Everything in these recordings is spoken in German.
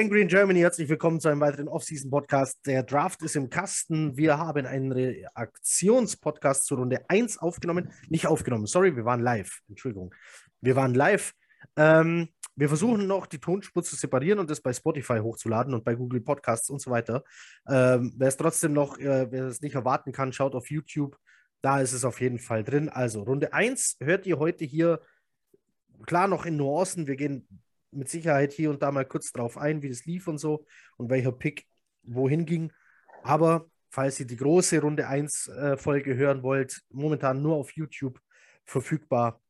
Gangrene Germany, herzlich willkommen zu einem weiteren Off-Season-Podcast. Der Draft ist im Kasten. Wir haben einen Reaktionspodcast zur Runde 1 aufgenommen. Nicht aufgenommen, sorry, wir waren live. Entschuldigung. Wir waren live. Ähm, wir versuchen noch, die Tonspur zu separieren und das bei Spotify hochzuladen und bei Google Podcasts und so weiter. Ähm, wer es trotzdem noch, äh, wer es nicht erwarten kann, schaut auf YouTube. Da ist es auf jeden Fall drin. Also Runde 1 hört ihr heute hier klar noch in Nuancen. Wir gehen mit Sicherheit hier und da mal kurz drauf ein, wie das lief und so und welcher Pick wohin ging. Aber falls ihr die große Runde 1 äh, Folge hören wollt, momentan nur auf YouTube verfügbar.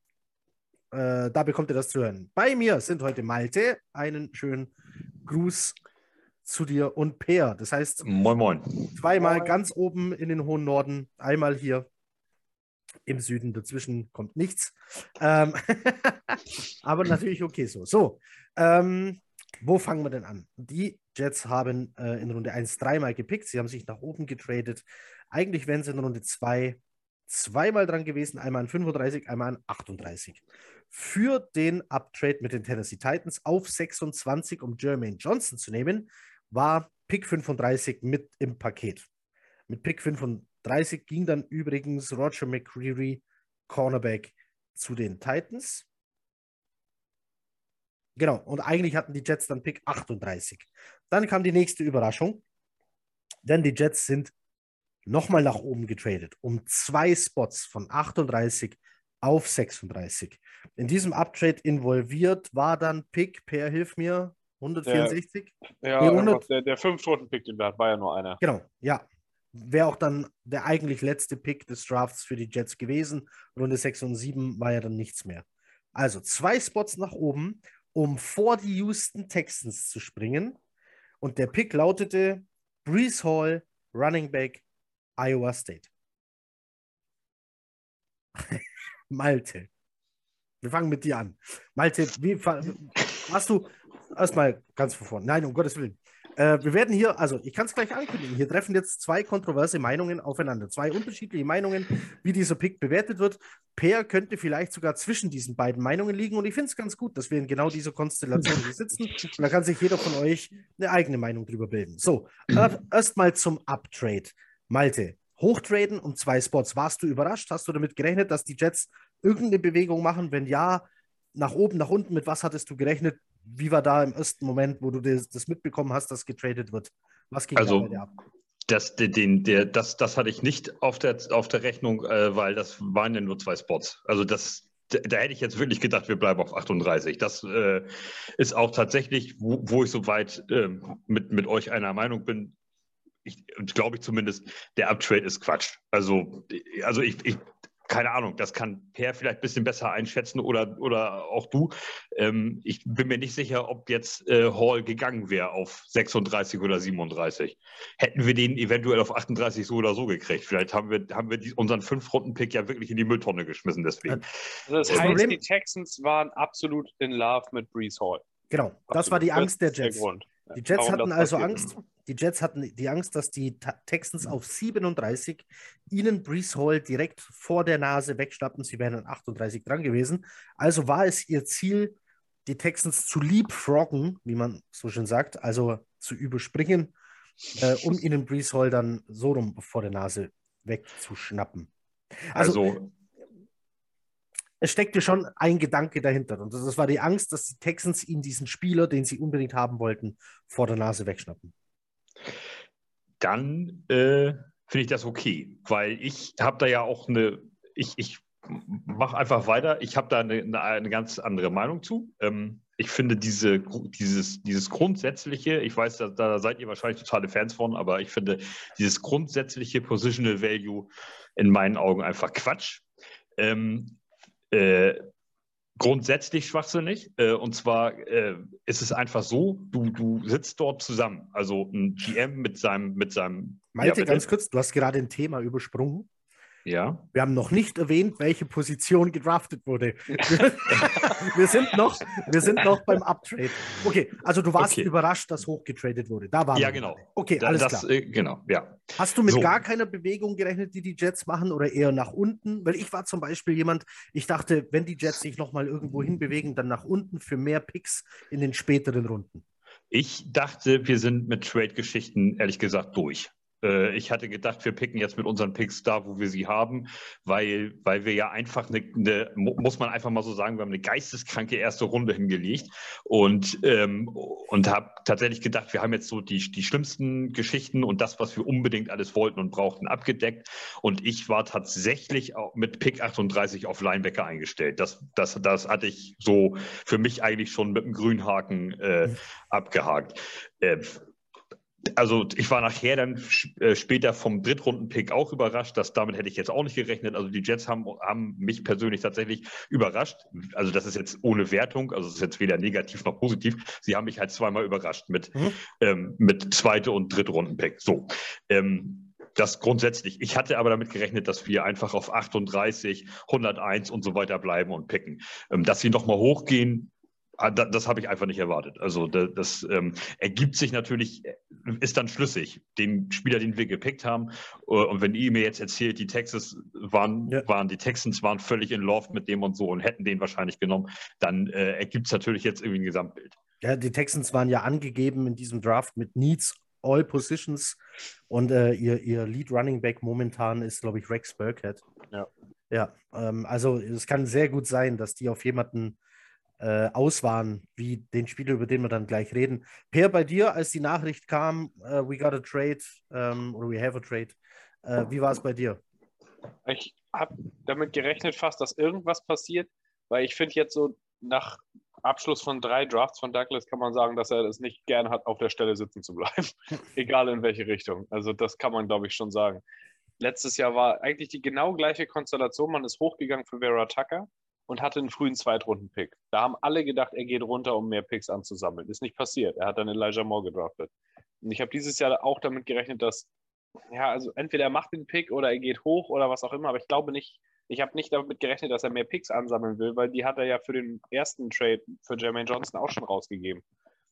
Äh, da bekommt ihr das zu hören. Bei mir sind heute Malte. Einen schönen Gruß zu dir und Peer. Das heißt, moin, moin. Zweimal moin. ganz oben in den hohen Norden, einmal hier im Süden. Dazwischen kommt nichts. Ähm aber natürlich okay so. So, ähm, wo fangen wir denn an? Die Jets haben äh, in Runde 1 dreimal gepickt. Sie haben sich nach oben getradet. Eigentlich wären sie in Runde 2 zweimal dran gewesen, einmal an 35, einmal an 38. Für den Uptrade mit den Tennessee Titans auf 26, um Jermaine Johnson zu nehmen, war Pick 35 mit im Paket. Mit Pick 35 ging dann übrigens Roger McCreary, Cornerback, zu den Titans. Genau, und eigentlich hatten die Jets dann Pick 38. Dann kam die nächste Überraschung, denn die Jets sind nochmal nach oben getradet, um zwei Spots von 38 auf 36. In diesem Uptrade involviert war dann Pick, Per, hilf mir, 164? Der, ja, nee, 100... der, der Fünf-Stunden-Pick, den wir hatten, war ja nur einer. Genau, ja. Wäre auch dann der eigentlich letzte Pick des Drafts für die Jets gewesen. Runde 6 und 7 war ja dann nichts mehr. Also zwei Spots nach oben um vor die Houston Texans zu springen. Und der Pick lautete Brees Hall, Running Back, Iowa State. Malte. Wir fangen mit dir an. Malte, wie hast du erstmal ganz vorne? Nein, um Gottes Willen. Äh, wir werden hier, also ich kann es gleich ankündigen, hier treffen jetzt zwei kontroverse Meinungen aufeinander. Zwei unterschiedliche Meinungen, wie dieser Pick bewertet wird. Per könnte vielleicht sogar zwischen diesen beiden Meinungen liegen und ich finde es ganz gut, dass wir in genau dieser Konstellation hier sitzen und da kann sich jeder von euch eine eigene Meinung drüber bilden. So, erstmal zum Uptrade. Malte, hochtraden um zwei Spots. Warst du überrascht? Hast du damit gerechnet, dass die Jets irgendeine Bewegung machen? Wenn ja, nach oben, nach unten, mit was hattest du gerechnet? Wie war da im ersten Moment, wo du das, das mitbekommen hast, dass getradet wird? Was ging also, da bei dir ab? Das, den, der, das, das hatte ich nicht auf der, auf der Rechnung, äh, weil das waren ja nur zwei Spots. Also das, da, da, hätte ich jetzt wirklich gedacht, wir bleiben auf 38. Das äh, ist auch tatsächlich, wo, wo ich soweit äh, mit, mit euch einer Meinung bin, ich glaube ich zumindest, der Uptrade ist Quatsch. Also, also ich, ich keine Ahnung, das kann Per vielleicht ein bisschen besser einschätzen oder, oder auch du. Ähm, ich bin mir nicht sicher, ob jetzt äh, Hall gegangen wäre auf 36 oder 37. Hätten wir den eventuell auf 38 so oder so gekriegt. Vielleicht haben wir, haben wir die, unseren Fünf-Runden-Pick ja wirklich in die Mülltonne geschmissen deswegen. Also das heißt, Problem, die Texans waren absolut in love mit Brees Hall. Genau, das absolut. war die Angst der Jets. Der die Jets Warum hatten also Angst, die Jets hatten die Angst, dass die Texans auf 37 ihnen Brees Hall direkt vor der Nase wegschnappen. Sie wären an 38 dran gewesen. Also war es ihr Ziel, die Texans zu leapfroggen, wie man so schön sagt, also zu überspringen, äh, um ihnen Brees Hall dann so rum vor der Nase wegzuschnappen. Also, also es steckte schon ein Gedanke dahinter. Und das war die Angst, dass die Texans ihnen diesen Spieler, den sie unbedingt haben wollten, vor der Nase wegschnappen. Dann äh, finde ich das okay, weil ich habe da ja auch eine, ich, ich mache einfach weiter. Ich habe da eine, eine, eine, ganz andere Meinung zu. Ähm, ich finde diese, dieses, dieses grundsätzliche, ich weiß, da, da, seid ihr wahrscheinlich totale Fans von, aber ich finde dieses grundsätzliche Positional Value in meinen Augen einfach Quatsch. Ähm, äh, grundsätzlich schwachsinnig. Äh, und zwar äh, ist es einfach so, du, du sitzt dort zusammen. Also ein GM mit seinem, mit seinem. Malte, ja, ganz kurz, du hast gerade ein Thema übersprungen. Ja. Wir haben noch nicht erwähnt, welche Position gedraftet wurde. wir, sind noch, wir sind noch beim Uptrade. Okay, also du warst okay. überrascht, dass hochgetradet wurde. Da war Ja, genau. Okay, da, alles das, klar. Äh, genau, ja. Hast du mit so. gar keiner Bewegung gerechnet, die die Jets machen oder eher nach unten? Weil ich war zum Beispiel jemand, ich dachte, wenn die Jets sich nochmal irgendwo hinbewegen, dann nach unten für mehr Picks in den späteren Runden. Ich dachte, wir sind mit Trade-Geschichten ehrlich gesagt durch. Äh, ich hatte gedacht, wir picken jetzt mit unseren Picks da, wo wir sie haben, weil, weil wir ja einfach eine, eine muss man einfach mal so sagen, wir haben eine geisteskranke erste Runde hingelegt und, ähm, und habe tatsächlich gedacht, wir haben jetzt so die, die schlimmsten Geschichten und das, was wir unbedingt alles wollten und brauchten, abgedeckt. Und ich war tatsächlich auch mit Pick 38 auf Linebacker eingestellt. Das, das, das hatte ich so für mich eigentlich schon mit einem Grünhaken äh, mhm. abgehakt. Äh, also ich war nachher dann äh, später vom Drittrunden-Pick auch überrascht, dass damit hätte ich jetzt auch nicht gerechnet. Also die Jets haben, haben mich persönlich tatsächlich überrascht. Also das ist jetzt ohne Wertung, also es ist jetzt weder negativ noch positiv. Sie haben mich halt zweimal überrascht mit, mhm. ähm, mit zweite und Drittrunden-Pick. So. Ähm, das grundsätzlich. Ich hatte aber damit gerechnet, dass wir einfach auf 38, 101 und so weiter bleiben und picken. Ähm, dass sie nochmal hochgehen, das, das habe ich einfach nicht erwartet. Also das, das ähm, ergibt sich natürlich, äh, ist dann schlüssig, den Spieler, den wir gepickt haben. Äh, und wenn ihr mir jetzt erzählt, die Texas waren, ja. waren, die Texans waren völlig in Love mit dem und so und hätten den wahrscheinlich genommen, dann äh, ergibt es natürlich jetzt irgendwie ein Gesamtbild. Ja, die Texans waren ja angegeben in diesem Draft mit Needs All Positions und äh, ihr, ihr Lead Running Back momentan ist, glaube ich, Rex Burkhead. Ja. Ja, ähm, also es kann sehr gut sein, dass die auf jemanden äh, auswahren, wie den Spieler, über den wir dann gleich reden. Per, bei dir, als die Nachricht kam, uh, we got a trade um, oder we have a trade, uh, wie war es bei dir? Ich habe damit gerechnet fast, dass irgendwas passiert, weil ich finde jetzt so nach Abschluss von drei Drafts von Douglas kann man sagen, dass er es nicht gern hat, auf der Stelle sitzen zu bleiben. Egal in welche Richtung. Also das kann man, glaube ich, schon sagen. Letztes Jahr war eigentlich die genau gleiche Konstellation. Man ist hochgegangen für Vera Tucker und hatte einen frühen Zweitrunden-Pick. Da haben alle gedacht, er geht runter, um mehr Picks anzusammeln. Ist nicht passiert. Er hat dann Elijah Moore gedraftet. Und ich habe dieses Jahr auch damit gerechnet, dass, ja, also entweder er macht den Pick oder er geht hoch oder was auch immer, aber ich glaube nicht, ich habe nicht damit gerechnet, dass er mehr Picks ansammeln will, weil die hat er ja für den ersten Trade für Jermaine Johnson auch schon rausgegeben.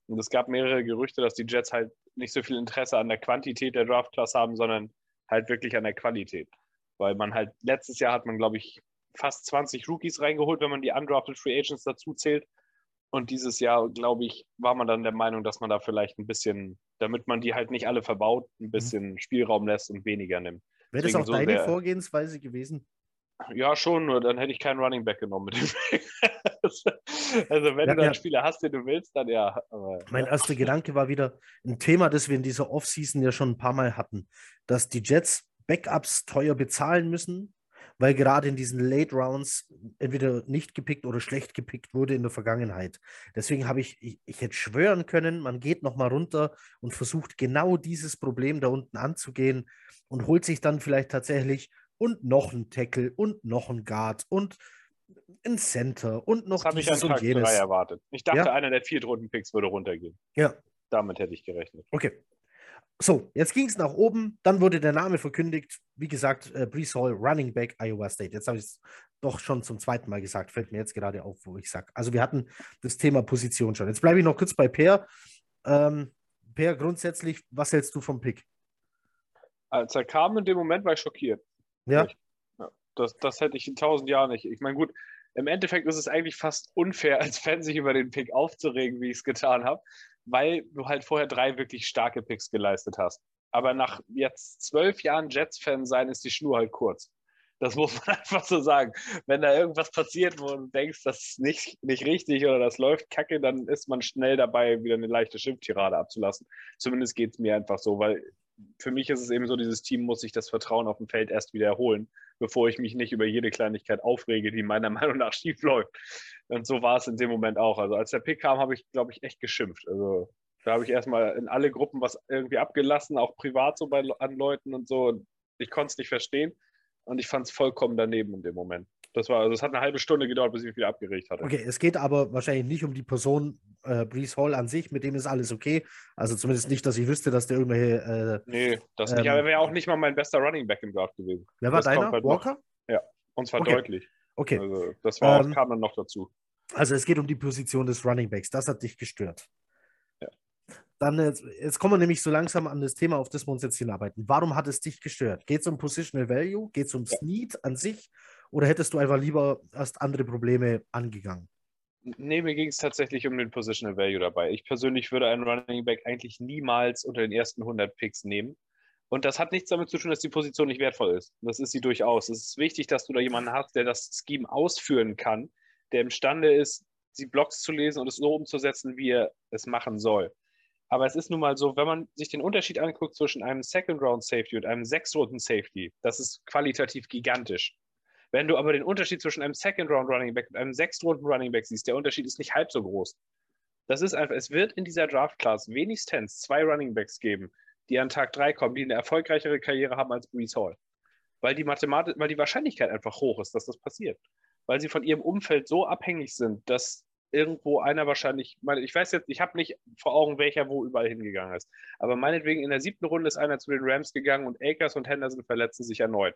Und es gab mehrere Gerüchte, dass die Jets halt nicht so viel Interesse an der Quantität der Draft-Class haben, sondern halt wirklich an der Qualität. Weil man halt, letztes Jahr hat man, glaube ich, fast 20 Rookies reingeholt, wenn man die undrafted Free Agents dazu zählt. Und dieses Jahr, glaube ich, war man dann der Meinung, dass man da vielleicht ein bisschen, damit man die halt nicht alle verbaut, ein mhm. bisschen mhm. Spielraum lässt und weniger nimmt. Wäre das auch so deine der, Vorgehensweise gewesen? Ja, schon, nur dann hätte ich keinen Running Back genommen mit dem Also, wenn ja, du einen ja. Spieler hast, den du willst, dann ja. Aber, mein ja. erster Gedanke war wieder ein Thema, das wir in dieser Offseason ja schon ein paar Mal hatten, dass die Jets Backups teuer bezahlen müssen, weil gerade in diesen Late Rounds entweder nicht gepickt oder schlecht gepickt wurde in der Vergangenheit. Deswegen habe ich, ich, ich hätte schwören können, man geht nochmal runter und versucht genau dieses Problem da unten anzugehen und holt sich dann vielleicht tatsächlich und noch ein Tackle und noch ein Guard und ein Center und noch das dieses ich an Tag und jenes. erwartet. Ich dachte, ja? einer der Viertrunden-Picks würde runtergehen. Ja. Damit hätte ich gerechnet. Okay. So, jetzt ging es nach oben, dann wurde der Name verkündigt. Wie gesagt, äh, Brees Hall, Running Back, Iowa State. Jetzt habe ich es doch schon zum zweiten Mal gesagt, fällt mir jetzt gerade auf, wo ich sage. Also wir hatten das Thema Position schon. Jetzt bleibe ich noch kurz bei Per. Ähm, per, grundsätzlich, was hältst du vom Pick? Als er kam in dem Moment, war ich schockiert. Ja. Ich, ja das, das hätte ich in tausend Jahren nicht. Ich meine, gut, im Endeffekt ist es eigentlich fast unfair, als Fan sich über den Pick aufzuregen, wie ich es getan habe weil du halt vorher drei wirklich starke Picks geleistet hast. Aber nach jetzt zwölf Jahren Jets-Fan sein, ist die Schnur halt kurz. Das muss man einfach so sagen. Wenn da irgendwas passiert, wo du denkst, das ist nicht, nicht richtig oder das läuft kacke, dann ist man schnell dabei, wieder eine leichte Schimpftirade abzulassen. Zumindest geht es mir einfach so, weil für mich ist es eben so, dieses Team muss sich das Vertrauen auf dem Feld erst wieder erholen, bevor ich mich nicht über jede Kleinigkeit aufrege, die meiner Meinung nach schief läuft. Und so war es in dem Moment auch. Also als der Pick kam, habe ich, glaube ich, echt geschimpft. Also da habe ich erstmal in alle Gruppen was irgendwie abgelassen, auch privat so bei an Leuten und so. Und ich konnte es nicht verstehen. Und ich fand es vollkommen daneben in dem Moment. Das war, also es hat eine halbe Stunde gedauert, bis ich mich wieder abgeregt hatte. Okay, es geht aber wahrscheinlich nicht um die Person äh, Brees Hall an sich, mit dem ist alles okay. Also zumindest nicht, dass ich wüsste, dass der irgendwelche. Äh, nee, das nicht. Ähm, aber er wäre auch nicht mal mein bester Running Back im Draft gewesen. Wer war das deiner? Halt Walker? Noch. Ja, und zwar okay. deutlich. Okay. Also, das war, ähm, kam dann noch dazu. Also es geht um die Position des Running Backs. Das hat dich gestört. Ja. Dann jetzt, jetzt kommen wir nämlich so langsam an das Thema, auf das wir uns jetzt hinarbeiten. Warum hat es dich gestört? Geht es um Positional Value? Geht es ums ja. Need an sich? Oder hättest du einfach lieber erst andere Probleme angegangen? Nee, mir ging es tatsächlich um den Positional Value dabei. Ich persönlich würde einen Running Back eigentlich niemals unter den ersten 100 Picks nehmen. Und das hat nichts damit zu tun, dass die Position nicht wertvoll ist. Das ist sie durchaus. Es ist wichtig, dass du da jemanden hast, der das Scheme ausführen kann, der imstande ist, die Blocks zu lesen und es so umzusetzen, wie er es machen soll. Aber es ist nun mal so, wenn man sich den Unterschied anguckt zwischen einem Second Round Safety und einem Sechs-Runden Safety, das ist qualitativ gigantisch. Wenn du aber den Unterschied zwischen einem Second Round Running Back und einem Sechs-Runden Running Back siehst, der Unterschied ist nicht halb so groß. Das ist einfach, es wird in dieser Draft Class wenigstens zwei Running Backs geben, die an Tag 3 kommen, die eine erfolgreichere Karriere haben als Brees Hall. Weil die Mathematik, weil die Wahrscheinlichkeit einfach hoch ist, dass das passiert. Weil sie von ihrem Umfeld so abhängig sind, dass irgendwo einer wahrscheinlich, ich weiß jetzt, ich habe nicht vor Augen, welcher wo überall hingegangen ist. Aber meinetwegen in der siebten Runde ist einer zu den Rams gegangen und Akers und Henderson verletzen sich erneut.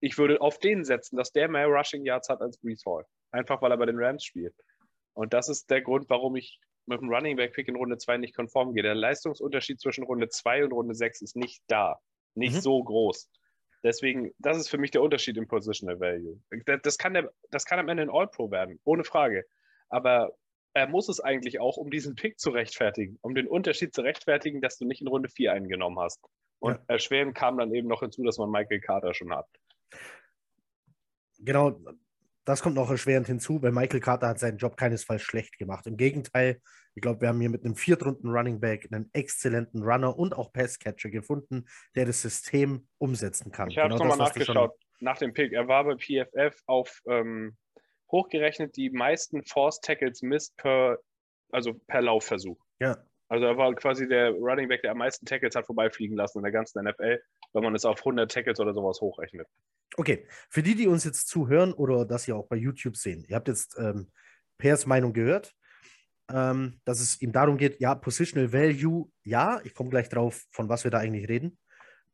Ich würde auf den setzen, dass der mehr Rushing Yards hat als Brees Hall. Einfach weil er bei den Rams spielt. Und das ist der Grund, warum ich mit dem Running Back Pick in Runde 2 nicht konform gehe. Der Leistungsunterschied zwischen Runde 2 und Runde 6 ist nicht da. Nicht mhm. so groß. Deswegen, das ist für mich der Unterschied im Positional Value. Das kann, der, das kann am Ende ein All-Pro werden, ohne Frage. Aber er muss es eigentlich auch, um diesen Pick zu rechtfertigen, um den Unterschied zu rechtfertigen, dass du nicht in Runde 4 eingenommen hast. Und ja. erschwerend kam dann eben noch hinzu, dass man Michael Carter schon hat. Genau, das kommt noch erschwerend hinzu, weil Michael Carter hat seinen Job keinesfalls schlecht gemacht. Im Gegenteil, ich glaube, wir haben hier mit einem Viertrunden Running Back einen exzellenten Runner und auch Passcatcher gefunden, der das System umsetzen kann. Ich habe genau nochmal nachgeschaut nach dem Pick. Er war bei PFF auf ähm, hochgerechnet die meisten Force Tackles misst per, also per Laufversuch. Ja. Also er war quasi der Running Back, der am meisten Tackles hat vorbeifliegen lassen in der ganzen NFL, wenn man es auf 100 Tackles oder sowas hochrechnet. Okay, für die, die uns jetzt zuhören oder das hier auch bei YouTube sehen, ihr habt jetzt ähm, Pers Meinung gehört, ähm, dass es ihm darum geht, ja, Positional Value, ja, ich komme gleich drauf, von was wir da eigentlich reden,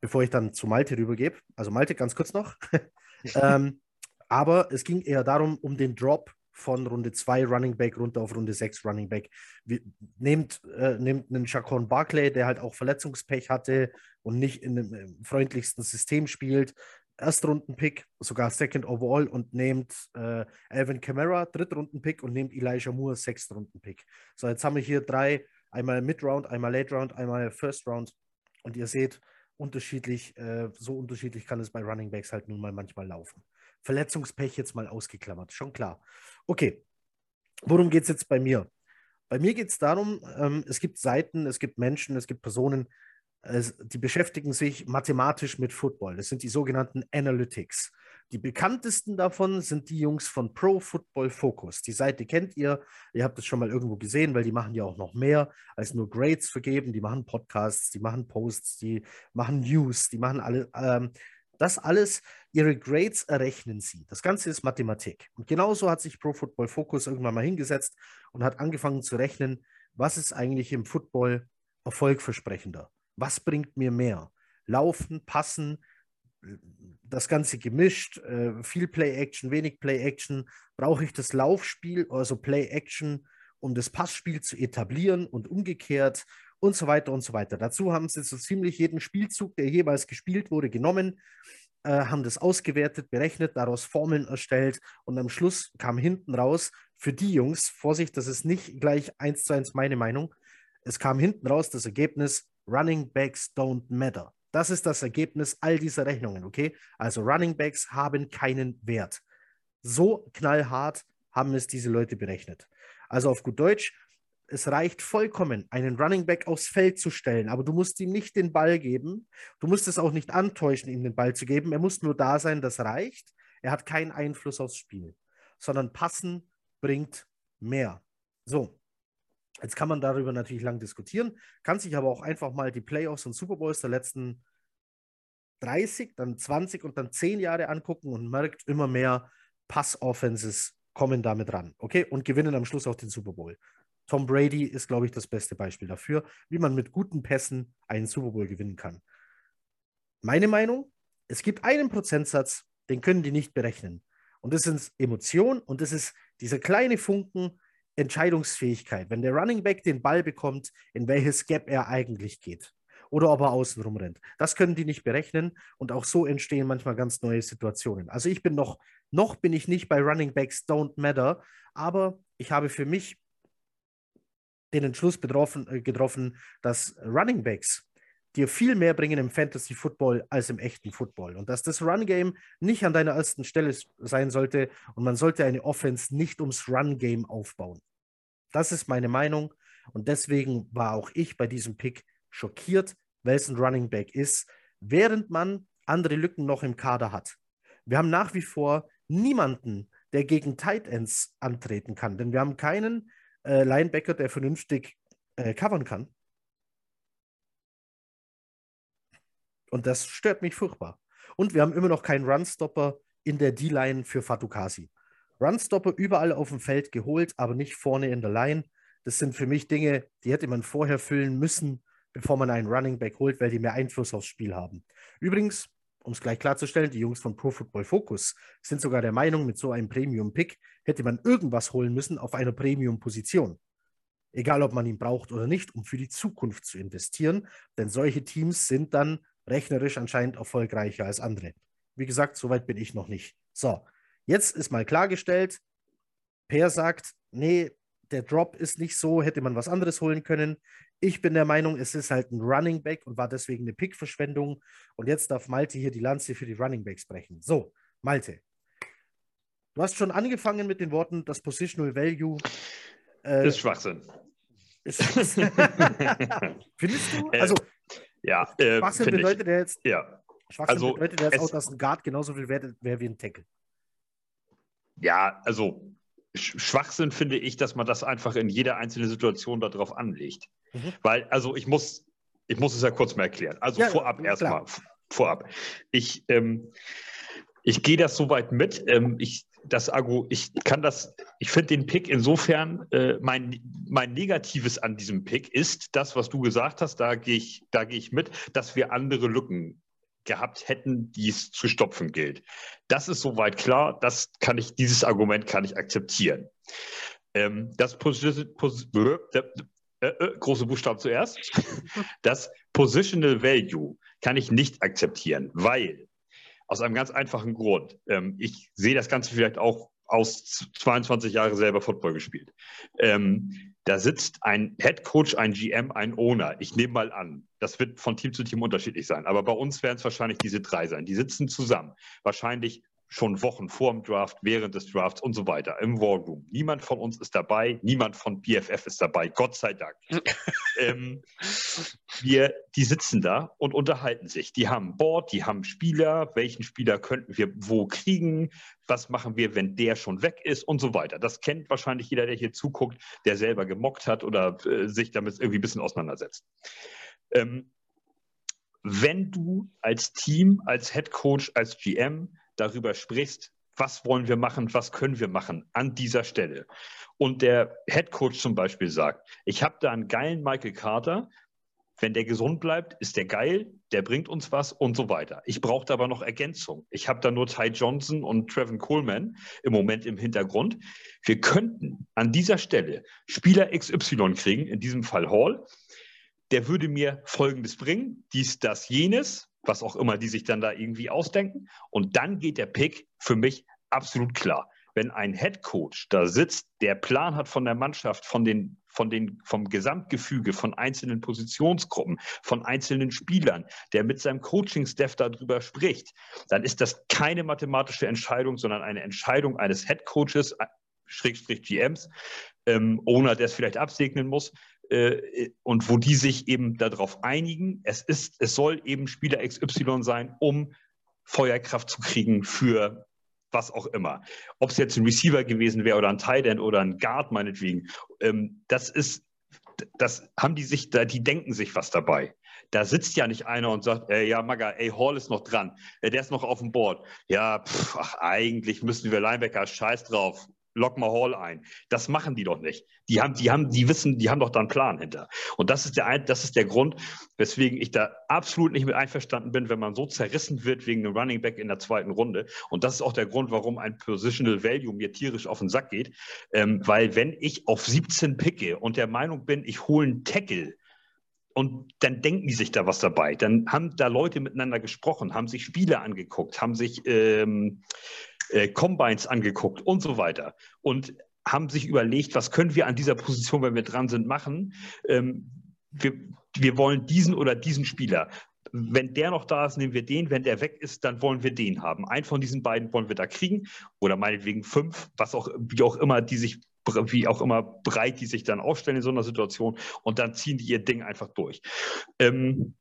bevor ich dann zu Malte rübergebe. Also Malte, ganz kurz noch. ähm, aber es ging eher darum, um den Drop von Runde 2 Running Back runter auf Runde 6 Running Back. Wie, nehmt, äh, nehmt einen Chacon Barclay, der halt auch Verletzungspech hatte und nicht in dem freundlichsten System spielt. Erstrunden-Pick, sogar Second Overall und nehmt äh, Alvin Kamara, Drittrunden-Pick und nehmt Elijah Moore, Sechstrunden-Pick. So, jetzt haben wir hier drei, einmal Mid-Round, einmal Late-Round, einmal First-Round und ihr seht, unterschiedlich, äh, so unterschiedlich kann es bei Running Backs halt nun mal manchmal laufen. Verletzungspech jetzt mal ausgeklammert, schon klar. Okay, worum geht es jetzt bei mir? Bei mir geht es darum, ähm, es gibt Seiten, es gibt Menschen, es gibt Personen, äh, die beschäftigen sich mathematisch mit Football. Das sind die sogenannten Analytics. Die bekanntesten davon sind die Jungs von Pro Football Focus. Die Seite kennt ihr. Ihr habt es schon mal irgendwo gesehen, weil die machen ja auch noch mehr als nur Grades vergeben. Die machen Podcasts, die machen Posts, die machen News, die machen alle. Ähm, das alles, ihre Grades errechnen sie. Das Ganze ist Mathematik. Und genauso hat sich Pro Football Focus irgendwann mal hingesetzt und hat angefangen zu rechnen, was ist eigentlich im Football erfolgversprechender? Was bringt mir mehr? Laufen, passen, das Ganze gemischt, äh, viel Play-Action, wenig Play-Action. Brauche ich das Laufspiel, also Play-Action, um das Passspiel zu etablieren und umgekehrt und so weiter und so weiter. Dazu haben sie so ziemlich jeden Spielzug, der jeweils gespielt wurde, genommen, äh, haben das ausgewertet, berechnet, daraus Formeln erstellt und am Schluss kam hinten raus, für die Jungs, Vorsicht, das ist nicht gleich eins zu eins meine Meinung, es kam hinten raus das Ergebnis, Running Backs don't matter. Das ist das Ergebnis all dieser Rechnungen, okay? Also Running Backs haben keinen Wert. So knallhart haben es diese Leute berechnet. Also auf gut Deutsch, es reicht vollkommen, einen Running Back aufs Feld zu stellen, aber du musst ihm nicht den Ball geben. Du musst es auch nicht antäuschen, ihm den Ball zu geben. Er muss nur da sein, das reicht. Er hat keinen Einfluss aufs Spiel, sondern passen bringt mehr. So, jetzt kann man darüber natürlich lang diskutieren, kann sich aber auch einfach mal die Playoffs und Super Bowls der letzten 30, dann 20 und dann 10 Jahre angucken und merkt immer mehr Pass-Offenses kommen damit ran, okay, und gewinnen am Schluss auch den Super Bowl. Tom Brady ist, glaube ich, das beste Beispiel dafür, wie man mit guten Pässen einen Super Bowl gewinnen kann. Meine Meinung, es gibt einen Prozentsatz, den können die nicht berechnen. Und das sind Emotionen und das ist dieser kleine Funken Entscheidungsfähigkeit. Wenn der Running Back den Ball bekommt, in welches Gap er eigentlich geht. oder ob er außen rumrennt. Das können die nicht berechnen und auch so entstehen manchmal ganz neue Situationen. Also ich bin noch, noch bin ich nicht bei Running Backs Don't Matter, aber ich habe für mich den Entschluss betroffen, äh, getroffen, dass Running Backs dir viel mehr bringen im Fantasy Football als im echten Football. Und dass das Run Game nicht an deiner ersten Stelle sein sollte und man sollte eine Offense nicht ums Run Game aufbauen. Das ist meine Meinung und deswegen war auch ich bei diesem Pick schockiert, weil es ein Running Back ist, während man andere Lücken noch im Kader hat. Wir haben nach wie vor niemanden, der gegen Tight Ends antreten kann, denn wir haben keinen äh, Linebacker, der vernünftig äh, covern kann. Und das stört mich furchtbar. Und wir haben immer noch keinen Runstopper in der D-Line für Fatukasi. Runstopper überall auf dem Feld geholt, aber nicht vorne in der Line. Das sind für mich Dinge, die hätte man vorher füllen müssen, bevor man einen Running Back holt, weil die mehr Einfluss aufs Spiel haben. Übrigens, um es gleich klarzustellen, die Jungs von Pro Football Focus sind sogar der Meinung, mit so einem Premium-Pick hätte man irgendwas holen müssen auf einer Premium-Position. Egal, ob man ihn braucht oder nicht, um für die Zukunft zu investieren, denn solche Teams sind dann rechnerisch anscheinend erfolgreicher als andere. Wie gesagt, soweit bin ich noch nicht. So, jetzt ist mal klargestellt, Per sagt, nee, der Drop ist nicht so, hätte man was anderes holen können. Ich bin der Meinung, es ist halt ein Running Back und war deswegen eine Pick-Verschwendung. Und jetzt darf Malte hier die Lanze für die Running Backs brechen. So, Malte. Du hast schon angefangen mit den Worten, das Positional Value. Äh, ist Schwachsinn. Ist Schwachsinn. Findest du? Äh, also, ja, äh, Schwachsinn bedeutet ja jetzt, ja. Schwachsinn also, bedeutet ja jetzt auch, dass ein Guard genauso viel wert wäre wie ein Tackle. Ja, also Schwachsinn finde ich, dass man das einfach in jeder einzelnen Situation darauf anlegt. Mhm. Weil, also ich muss, ich muss es ja kurz mal erklären. Also ja, vorab erstmal, vorab. Ich, ähm, ich gehe das soweit mit. Ähm, ich, das Argu, ich kann das, ich finde den Pick insofern, äh, mein, mein Negatives an diesem Pick ist das, was du gesagt hast, da gehe ich, da gehe ich mit, dass wir andere Lücken gehabt hätten, die es zu stopfen gilt. Das ist soweit klar, das kann ich, dieses Argument kann ich akzeptieren. Ähm, das Posi Pos äh, äh, große Buchstaben zuerst. Das Positional Value kann ich nicht akzeptieren, weil aus einem ganz einfachen Grund. Ähm, ich sehe das Ganze vielleicht auch aus 22 Jahren selber Football gespielt. Ähm, da sitzt ein Head Coach, ein GM, ein Owner. Ich nehme mal an, das wird von Team zu Team unterschiedlich sein. Aber bei uns werden es wahrscheinlich diese drei sein. Die sitzen zusammen. Wahrscheinlich schon Wochen vor dem Draft, während des Drafts und so weiter im Warroom. Niemand von uns ist dabei, niemand von BFF ist dabei, Gott sei Dank. ähm, wir, die sitzen da und unterhalten sich. Die haben ein Board, die haben Spieler, welchen Spieler könnten wir wo kriegen, was machen wir, wenn der schon weg ist und so weiter. Das kennt wahrscheinlich jeder, der hier zuguckt, der selber gemockt hat oder äh, sich damit irgendwie ein bisschen auseinandersetzt. Ähm, wenn du als Team, als Head Coach, als GM darüber sprichst, was wollen wir machen, was können wir machen an dieser Stelle. Und der Head Coach zum Beispiel sagt, ich habe da einen geilen Michael Carter, wenn der gesund bleibt, ist der geil, der bringt uns was und so weiter. Ich brauche aber noch Ergänzung. Ich habe da nur Ty Johnson und Trevin Coleman im Moment im Hintergrund. Wir könnten an dieser Stelle Spieler XY kriegen, in diesem Fall Hall. Der würde mir Folgendes bringen, dies, das, jenes was auch immer die sich dann da irgendwie ausdenken. Und dann geht der Pick für mich absolut klar. Wenn ein Head Coach da sitzt, der Plan hat von der Mannschaft, von den, von den, vom Gesamtgefüge, von einzelnen Positionsgruppen, von einzelnen Spielern, der mit seinem Coaching-Staff darüber spricht, dann ist das keine mathematische Entscheidung, sondern eine Entscheidung eines Head Coaches, äh, Schrägstrich GMs, ähm, Owner, der es vielleicht absegnen muss, und wo die sich eben darauf einigen, es ist, es soll eben Spieler XY sein, um Feuerkraft zu kriegen für was auch immer. Ob es jetzt ein Receiver gewesen wäre oder ein Tight End oder ein Guard meinetwegen, ähm, das ist, das haben die sich da, die denken sich was dabei. Da sitzt ja nicht einer und sagt, äh, ja, Maga, ey, Hall ist noch dran, äh, der ist noch auf dem Board. Ja, pff, ach, eigentlich müssen wir Linebacker, scheiß drauf, lock mal Hall ein. Das machen die doch nicht. Die haben, die haben, die wissen, die haben doch da einen Plan hinter. Und das ist der, das ist der Grund, weswegen ich da absolut nicht mit einverstanden bin, wenn man so zerrissen wird wegen einem Running Back in der zweiten Runde. Und das ist auch der Grund, warum ein Positional Value mir tierisch auf den Sack geht. Ähm, weil wenn ich auf 17 picke und der Meinung bin, ich hole einen Tackle, und dann denken die sich da was dabei. Dann haben da Leute miteinander gesprochen, haben sich Spiele angeguckt, haben sich ähm, äh, Combines angeguckt und so weiter. Und haben sich überlegt, was können wir an dieser Position, wenn wir dran sind, machen. Ähm, wir, wir wollen diesen oder diesen Spieler. Wenn der noch da ist, nehmen wir den. Wenn der weg ist, dann wollen wir den haben. Einen von diesen beiden wollen wir da kriegen. Oder meinetwegen fünf, was auch, wie auch immer, die sich wie auch immer breit die sich dann aufstellen in so einer Situation und dann ziehen die ihr Ding einfach durch. Ähm,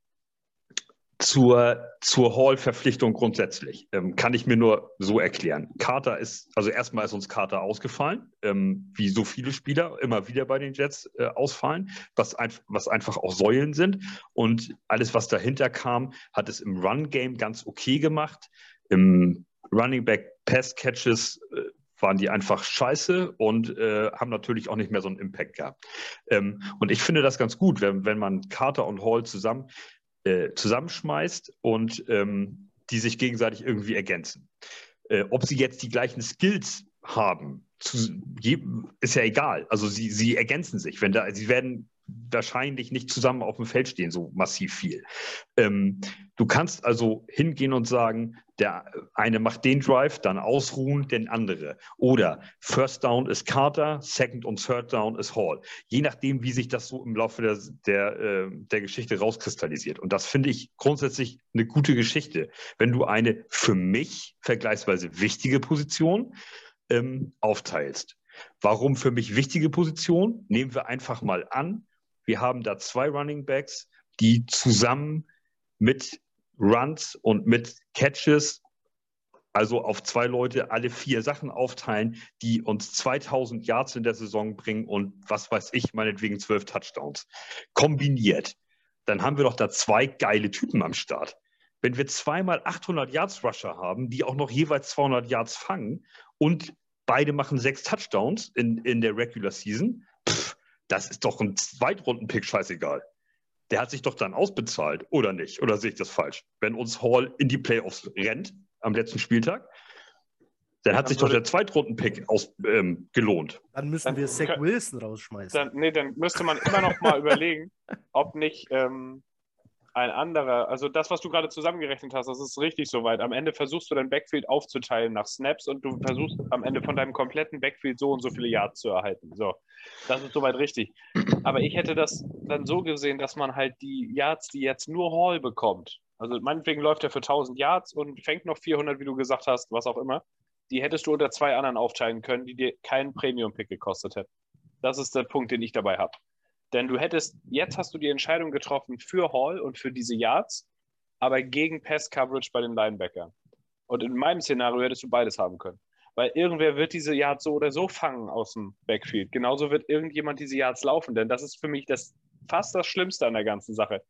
zur, zur Hall-Verpflichtung grundsätzlich ähm, kann ich mir nur so erklären. Carter ist, also erstmal ist uns Carter ausgefallen, ähm, wie so viele Spieler immer wieder bei den Jets äh, ausfallen, was, ein, was einfach auch Säulen sind. Und alles, was dahinter kam, hat es im Run-Game ganz okay gemacht. Im Running Back Pass Catches äh, waren die einfach scheiße und äh, haben natürlich auch nicht mehr so einen Impact gehabt. Ähm, und ich finde das ganz gut, wenn, wenn man Carter und Hall zusammen äh, zusammenschmeißt und ähm, die sich gegenseitig irgendwie ergänzen. Äh, ob sie jetzt die gleichen Skills haben, zu, ist ja egal. Also sie, sie ergänzen sich. Wenn da, sie werden wahrscheinlich nicht zusammen auf dem Feld stehen, so massiv viel. Ähm, du kannst also hingehen und sagen, der eine macht den Drive, dann ausruhen, den andere. Oder First Down ist Carter, Second und Third Down ist Hall. Je nachdem, wie sich das so im Laufe der, der, äh, der Geschichte rauskristallisiert. Und das finde ich grundsätzlich eine gute Geschichte. Wenn du eine für mich vergleichsweise wichtige Position ähm, aufteilst. Warum für mich wichtige Position? Nehmen wir einfach mal an, wir haben da zwei Running Backs, die zusammen mit Runs und mit Catches, also auf zwei Leute alle vier Sachen aufteilen, die uns 2000 Yards in der Saison bringen und was weiß ich, meinetwegen zwölf Touchdowns. Kombiniert. Dann haben wir doch da zwei geile Typen am Start. Wenn wir zweimal 800 Yards Rusher haben, die auch noch jeweils 200 Yards fangen und beide machen sechs Touchdowns in, in der Regular Season, pff, das ist doch ein Zweitrunden-Pick scheißegal. Der hat sich doch dann ausbezahlt, oder nicht? Oder sehe ich das falsch? Wenn uns Hall in die Playoffs rennt am letzten Spieltag, dann hat dann sich doch der Zweitrunden-Pick ähm, gelohnt. Dann müssen dann, wir Zach Wilson rausschmeißen. Dann, nee, dann müsste man immer noch mal überlegen, ob nicht ähm, ein anderer, also das, was du gerade zusammengerechnet hast, das ist richtig soweit. Am Ende versuchst du dein Backfield aufzuteilen nach Snaps und du versuchst am Ende von deinem kompletten Backfield so und so viele Yards zu erhalten. So, das ist soweit richtig. Aber ich hätte das dann so gesehen, dass man halt die Yards, die jetzt nur Hall bekommt, also meinetwegen läuft er für 1000 Yards und fängt noch 400, wie du gesagt hast, was auch immer, die hättest du unter zwei anderen aufteilen können, die dir keinen Premium-Pick gekostet hätten. Das ist der Punkt, den ich dabei habe. Denn du hättest, jetzt hast du die Entscheidung getroffen für Hall und für diese Yards, aber gegen Pass-Coverage bei den Linebackern. Und in meinem Szenario hättest du beides haben können. Weil irgendwer wird diese Yards so oder so fangen aus dem Backfield. Genauso wird irgendjemand diese Yards laufen, denn das ist für mich das, fast das Schlimmste an der ganzen Sache.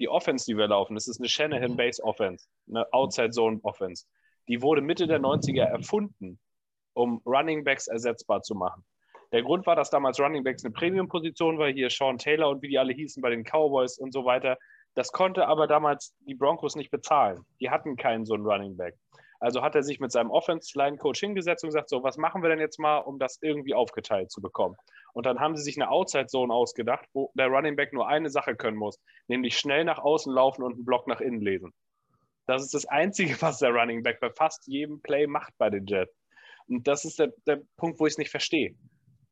Die Offense, die wir laufen, das ist eine Shanahan-Base-Offense, eine Outside-Zone-Offense. Die wurde Mitte der 90er erfunden, um Running Backs ersetzbar zu machen. Der Grund war, dass damals Running Backs eine Premium-Position war, hier Sean Taylor und wie die alle hießen bei den Cowboys und so weiter. Das konnte aber damals die Broncos nicht bezahlen. Die hatten keinen so einen Running Back. Also hat er sich mit seinem Offense-Line-Coach hingesetzt und gesagt, so, was machen wir denn jetzt mal, um das irgendwie aufgeteilt zu bekommen? Und dann haben sie sich eine Outside-Zone ausgedacht, wo der Running Back nur eine Sache können muss, nämlich schnell nach außen laufen und einen Block nach innen lesen. Das ist das Einzige, was der Running Back bei fast jedem Play macht bei den Jets. Und das ist der, der Punkt, wo ich es nicht verstehe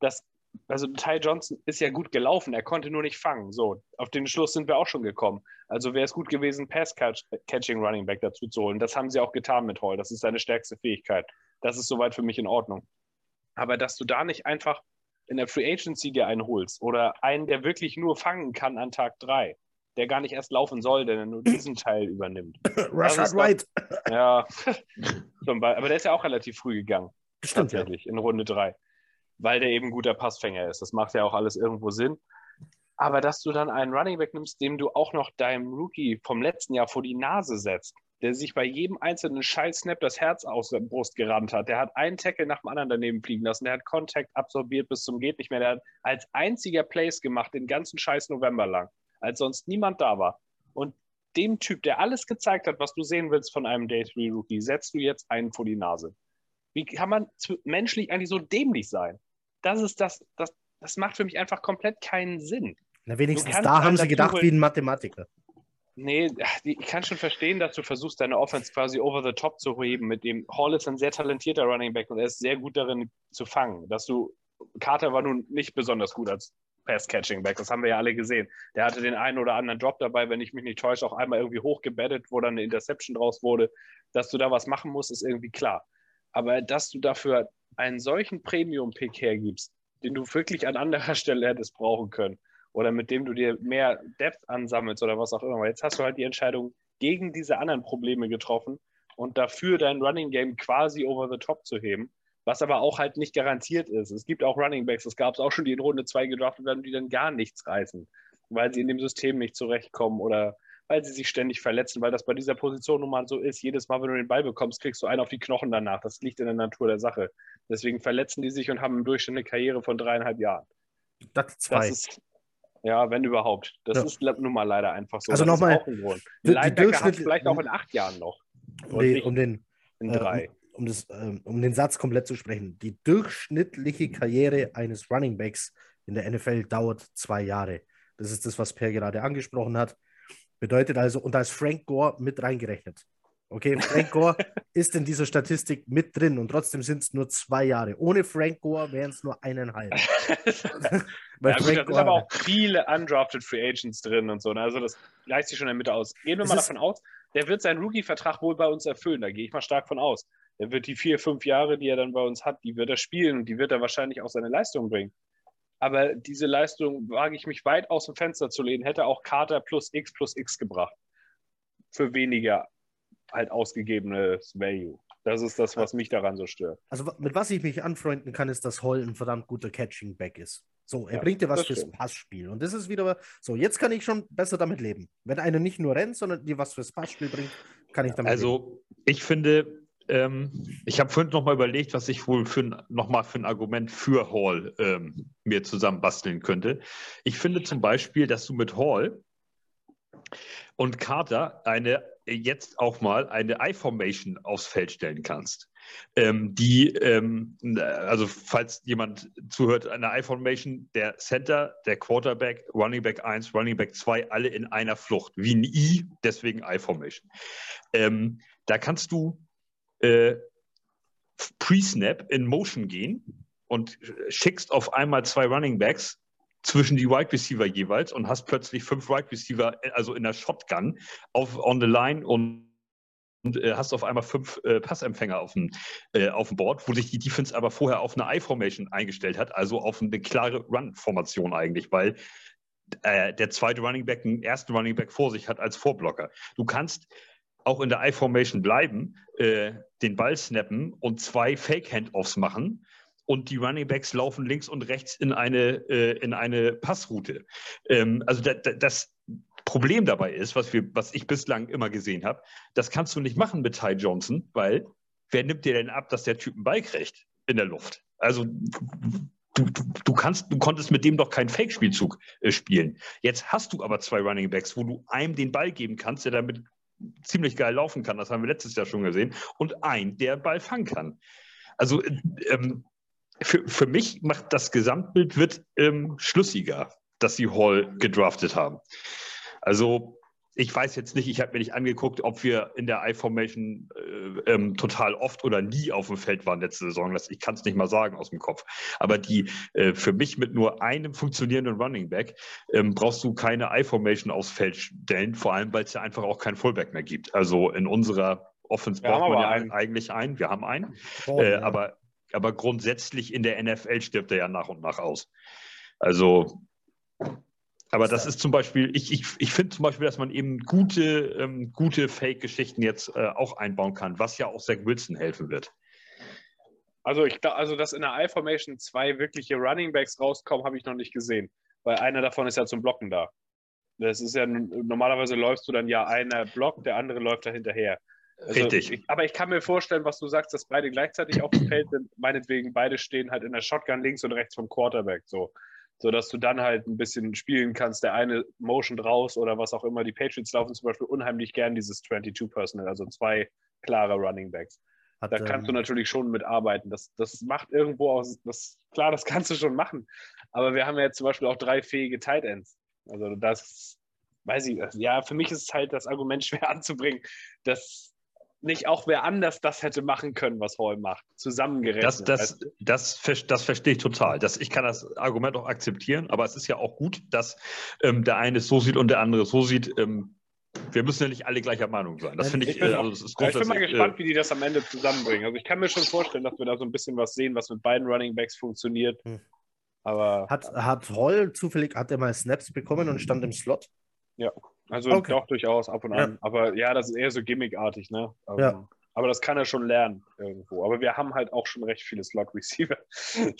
das, also Ty Johnson ist ja gut gelaufen, er konnte nur nicht fangen. So, auf den Schluss sind wir auch schon gekommen. Also wäre es gut gewesen, Pass-Catching Running Back dazu zu holen. Das haben sie auch getan mit Hall. Das ist seine stärkste Fähigkeit. Das ist soweit für mich in Ordnung. Aber dass du da nicht einfach in der Free Agency dir einen holst oder einen, der wirklich nur fangen kann an Tag 3, der gar nicht erst laufen soll, der nur diesen Teil übernimmt. Rashad White. Ja, aber der ist ja auch relativ früh gegangen. Stimmt, tatsächlich, ja. in Runde 3 weil der eben guter Passfänger ist. Das macht ja auch alles irgendwo Sinn. Aber dass du dann einen Running Back nimmst, dem du auch noch deinem Rookie vom letzten Jahr vor die Nase setzt, der sich bei jedem einzelnen Scheiß-Snap das Herz aus der Brust gerannt hat, der hat einen Tackle nach dem anderen daneben fliegen lassen, der hat Kontakt absorbiert bis zum geht nicht mehr, der hat als einziger Plays gemacht den ganzen Scheiß November lang, als sonst niemand da war. Und dem Typ, der alles gezeigt hat, was du sehen willst von einem Day 3 Rookie, setzt du jetzt einen vor die Nase. Wie kann man menschlich eigentlich so dämlich sein? Das ist das, das, das macht für mich einfach komplett keinen Sinn. Na, wenigstens da haben sie gedacht wie ein Mathematiker. Nee, ich kann schon verstehen, dass du versuchst, deine Offense quasi over the top zu heben. Mit dem Hall ist ein sehr talentierter Running Back und er ist sehr gut darin zu fangen. Dass du Carter war nun nicht besonders gut als Pass-Catching-Back, das haben wir ja alle gesehen. Der hatte den einen oder anderen Drop dabei, wenn ich mich nicht täusche, auch einmal irgendwie hochgebettet, wo dann eine Interception draus wurde. Dass du da was machen musst, ist irgendwie klar. Aber dass du dafür einen solchen Premium-Pick hergibst, den du wirklich an anderer Stelle hättest brauchen können, oder mit dem du dir mehr Depth ansammelst oder was auch immer. Aber Jetzt hast du halt die Entscheidung gegen diese anderen Probleme getroffen und dafür dein Running Game quasi over the top zu heben, was aber auch halt nicht garantiert ist. Es gibt auch Running Backs, das gab es auch schon, die in Runde 2 gedraftet werden, die dann gar nichts reißen, weil sie in dem System nicht zurechtkommen oder weil sie sich ständig verletzen, weil das bei dieser Position nun mal so ist. Jedes Mal, wenn du den Ball bekommst, kriegst du einen auf die Knochen danach. Das liegt in der Natur der Sache. Deswegen verletzen die sich und haben im Durchschnitt eine Karriere von dreieinhalb Jahren. Das zwei. Das ist, ja, wenn überhaupt. Das Ja. ist nun mal leider einfach so. Also nochmal, Linebacker hat vielleicht auch in acht Jahren noch. nicht um, den, in äh, drei. um, um, das, ähm, um den Satz komplett zu sprechen. Die durchschnittliche Karriere eines Running Backs in der NFL dauert zwei Jahre. Das ist das, was Per gerade angesprochen hat. Bedeutet also, und da ist Frank Gore mit reingerechnet. Okay, Frank Gore ist in dieser Statistik mit drin und trotzdem sind es nur zwei Jahre. Ohne Frank Gore wären es nur eineinhalb. Weil ja, gut, Frank da sind Gore- aber auch viele undrafted Free Agents drin und so. ne? Also das gleicht sich schon in der Mitte aus. Gehen wir Es mal davon aus, der wird seinen Rookie-Vertrag wohl bei uns erfüllen. Da gehe ich mal stark von aus. Der wird die vier, fünf Jahre, die er dann bei uns hat, die wird er spielen und die wird er wahrscheinlich auch seine Leistung bringen. Aber diese Leistung wage ich mich weit aus dem Fenster zu lehnen, hätte auch Carter plus X plus X gebracht. Für weniger halt ausgegebenes Value. Das ist das, was mich daran so stört. Also mit was ich mich anfreunden kann, ist, dass Hall ein verdammt guter Catching Back ist. So, er Ja, bringt dir was fürs stimmt. Passspiel. Und das ist wieder so, jetzt kann ich schon besser damit leben. Wenn einer nicht nur rennt, sondern dir was fürs Passspiel bringt, kann ich damit leben. Also, ich finde, ähm, ich habe vorhin nochmal überlegt, was ich wohl für ein, noch mal für ein Argument für Hall ähm, mir zusammenbasteln könnte. Ich finde zum Beispiel, dass du mit Hall und Carter eine jetzt auch mal eine I-Formation aufs Feld stellen kannst. Ähm, die, ähm, also falls jemand zuhört, eine I-Formation, der Center, der Quarterback, Running Back 1, Running Back 2, alle in einer Flucht, wie ein I, deswegen I-Formation. Ähm, da kannst du äh, Pre-Snap in Motion gehen und schickst auf einmal zwei Running Backs zwischen die Wide Receiver jeweils und hast plötzlich fünf Wide Receiver, also in der Shotgun, auf on the line und, und äh, hast auf einmal fünf äh, Passempfänger auf dem, äh, auf dem Board, wo sich die Defense aber vorher auf eine I-Formation eingestellt hat, also auf eine klare Run-Formation eigentlich, weil äh, der zweite Running Back einen ersten Running Back vor sich hat als Vorblocker. Du kannst auch in der I-Formation bleiben, äh, den Ball snappen und zwei Fake-Handoffs machen und die Running Backs laufen links und rechts in eine, äh, in eine Passroute. Ähm, also da, da, das Problem dabei ist, was, wir, was ich bislang immer gesehen habe, das kannst du nicht machen mit Ty Johnson, weil wer nimmt dir denn ab, dass der Typ einen Ball kriegt in der Luft? Also du, du, du, kannst, du konntest mit dem doch keinen Fake-Spielzug äh, spielen. Jetzt hast du aber zwei Running Backs, wo du einem den Ball geben kannst, der damit ziemlich geil laufen kann, das haben wir letztes Jahr schon gesehen, und ein, der Ball fangen kann. Also ähm, für, für mich macht das Gesamtbild wird ähm, schlüssiger, dass sie Hall gedraftet haben. Also ich weiß jetzt nicht, ich habe mir nicht angeguckt, ob wir in der I-Formation äh, ähm, total oft oder nie auf dem Feld waren letzte Saison. Das, ich kann es nicht mal sagen aus dem Kopf. Aber die äh, für mich mit nur einem funktionierenden Running Back ähm, brauchst du keine I-Formation aufs Feld stellen, vor allem weil es ja einfach auch keinen Fullback mehr gibt. Also in unserer Offense Wir braucht man ja einen. eigentlich einen. Wir haben einen. Äh, ja. aber, aber grundsätzlich in der NFL stirbt er ja nach und nach aus. Also, aber das ist zum Beispiel, ich, ich, ich finde zum Beispiel, dass man eben gute, ähm, gute Fake-Geschichten jetzt äh, auch einbauen kann, was ja auch Zach Wilson helfen wird. Also, ich glaube, also, dass in der I-Formation zwei wirkliche Running Backs rauskommen, habe ich noch nicht gesehen. Weil einer davon ist ja zum Blocken da. Das ist ja normalerweise läufst du dann ja einer blockt, der andere läuft da hinterher. Also Richtig. Ich, aber ich kann mir vorstellen, was du sagst, dass beide gleichzeitig auf dem Feld sind. Meinetwegen, beide stehen halt in der Shotgun links und rechts vom Quarterback. So. So dass du dann halt ein bisschen spielen kannst. Der eine Motion draus oder was auch immer. Die Patriots laufen zum Beispiel unheimlich gern dieses 22 Personal, also zwei klare Running Backs. Hat, Da kannst du ähm, natürlich schon mitarbeiten. Das, das macht irgendwo aus, das, klar, das kannst du schon machen. Aber wir haben ja jetzt zum Beispiel auch drei fähige Tight Ends. Also das, weiß ich, ja, für mich ist es halt das Argument schwer anzubringen, dass nicht auch wer anders das hätte machen können, was Hall macht, zusammengerechnet. Das, das, das, das, das verstehe ich total. Das, ich kann das Argument auch akzeptieren, aber es ist ja auch gut, dass ähm, der eine es so sieht und der andere so sieht. Ähm, wir müssen ja nicht alle gleicher Meinung sein. Das finde ich, ich, bin, äh, also ich bin mal gespannt, äh, wie die das am Ende zusammenbringen. Also ich kann mir schon vorstellen, dass wir da so ein bisschen was sehen, was mit beiden Running Backs funktioniert. Hm. Aber hat, hat Hall zufällig, hat er mal Snaps bekommen und stand im Slot? Ja, also okay. doch durchaus ab und an. Ja. Aber ja, das ist eher so gimmickartig, ne? Aber, ja. aber das kann er schon lernen irgendwo. Aber wir haben halt auch schon recht viele Slot-Receiver.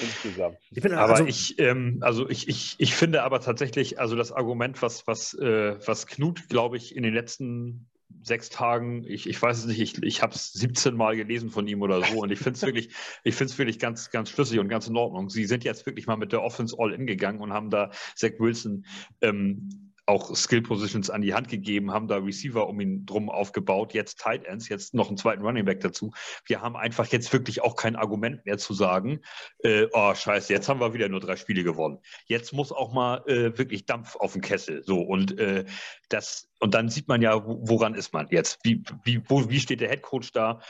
Insgesamt. Ich bin, aber also, ich, ähm, also ich, ich, ich finde aber tatsächlich, also das Argument, was, was, äh, was Knut, glaube ich, in den letzten sechs Tagen, ich, ich weiß es nicht, ich, ich habe es 17 Mal gelesen von ihm oder so und ich finde es wirklich, ich finde es wirklich ganz, ganz schlüssig und ganz in Ordnung. Sie sind jetzt wirklich mal mit der Offense All-In gegangen und haben da Zach Wilson ähm, auch Skill Positions an die Hand gegeben, haben da Receiver um ihn drum aufgebaut, jetzt Tight Ends, jetzt noch einen zweiten Running Back dazu. Wir haben einfach jetzt wirklich auch kein Argument mehr zu sagen, äh, oh scheiße, jetzt haben wir wieder nur drei Spiele gewonnen. Jetzt muss auch mal äh, wirklich Dampf auf den Kessel. So und äh, das und dann sieht man ja, woran ist man jetzt? Wie, wie, wo, wie steht der Head Coach da?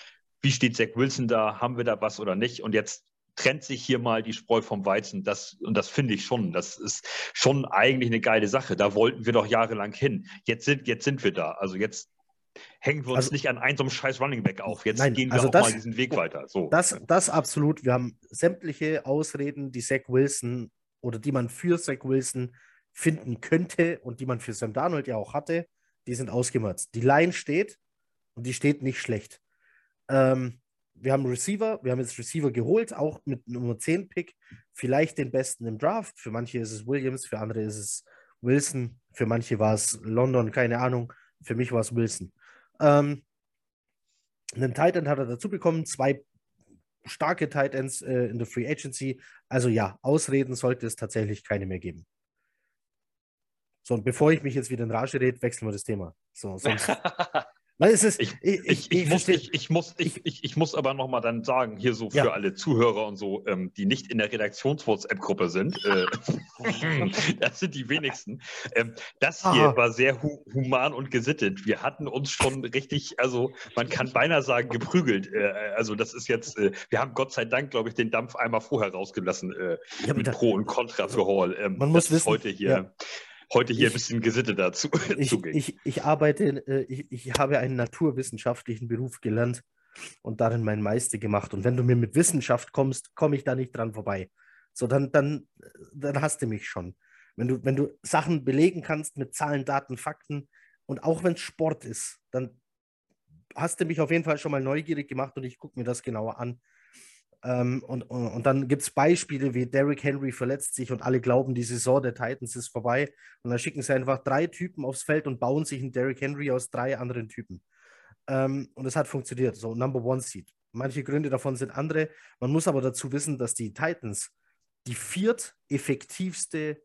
Wie steht Zach Wilson da? Haben wir da was oder nicht? Und jetzt trennt sich hier mal die Spreu vom Weizen. Das, und das finde ich schon. Das ist schon eigentlich eine geile Sache. Da wollten wir doch jahrelang hin. Jetzt sind, jetzt sind wir da. Also jetzt hängen wir uns also, nicht an einem so einem scheiß Running Back auf. Jetzt nein, gehen wir also auch das, mal diesen Weg weiter. So. Das, das absolut. Wir haben sämtliche Ausreden, die Zach Wilson oder die man für Zach Wilson finden könnte und die man für Sam Darnold ja auch hatte, die sind ausgemerzt. Die Line steht und die steht nicht schlecht. Ähm, wir haben Receiver, wir haben jetzt Receiver geholt, auch mit Nummer 10 Pick, vielleicht den besten im Draft. Für manche ist es Williams, für andere ist es Wilson, für manche war es London, keine Ahnung. Für mich war es Wilson. Ähm, einen Titan hat er dazu bekommen, zwei starke Titans äh, in der Free Agency. Also ja, Ausreden sollte es tatsächlich keine mehr geben. So, und bevor ich mich jetzt wieder in Rage rede, wechseln wir das Thema. So, sonst, Weil es ist, ich, ich, ich, ich muss, ich, muss, ich, ich, ich muss aber nochmal dann sagen, hier so für ja. alle Zuhörer und so, ähm, die nicht in der Redaktions-WhatsApp-Gruppe sind, äh, das sind die wenigsten. Ähm, das hier Aha. war sehr hu human und gesittet. Wir hatten uns schon richtig, also man kann beinahe sagen, geprügelt. Äh, also das ist jetzt, äh, wir haben Gott sei Dank, glaube ich, den Dampf einmal vorher rausgelassen äh, mit Pro und Contra für Hall. Ähm, man muss wissen, heute hier. Ja heute hier ich, ein bisschen Gesitte dazu ich, ich, ich, arbeite, äh, ich, ich habe einen naturwissenschaftlichen Beruf gelernt und darin mein Meister gemacht. Und wenn du mir mit Wissenschaft kommst, komme ich da nicht dran vorbei. So, dann, dann, dann hast du mich schon. Wenn du, wenn du Sachen belegen kannst mit Zahlen, Daten, Fakten und auch wenn es Sport ist, dann hast du mich auf jeden Fall schon mal neugierig gemacht und ich gucke mir das genauer an. Ähm, und, und, und, dann gibt es Beispiele wie Derrick Henry verletzt sich und alle glauben, die Saison der Titans ist vorbei. Und dann schicken sie einfach drei Typen aufs Feld und bauen sich einen Derrick Henry aus drei anderen Typen. Ähm, und es hat funktioniert. So, Number One Seed. Manche Gründe davon sind andere. Man muss aber dazu wissen, dass die Titans die vierteffektivste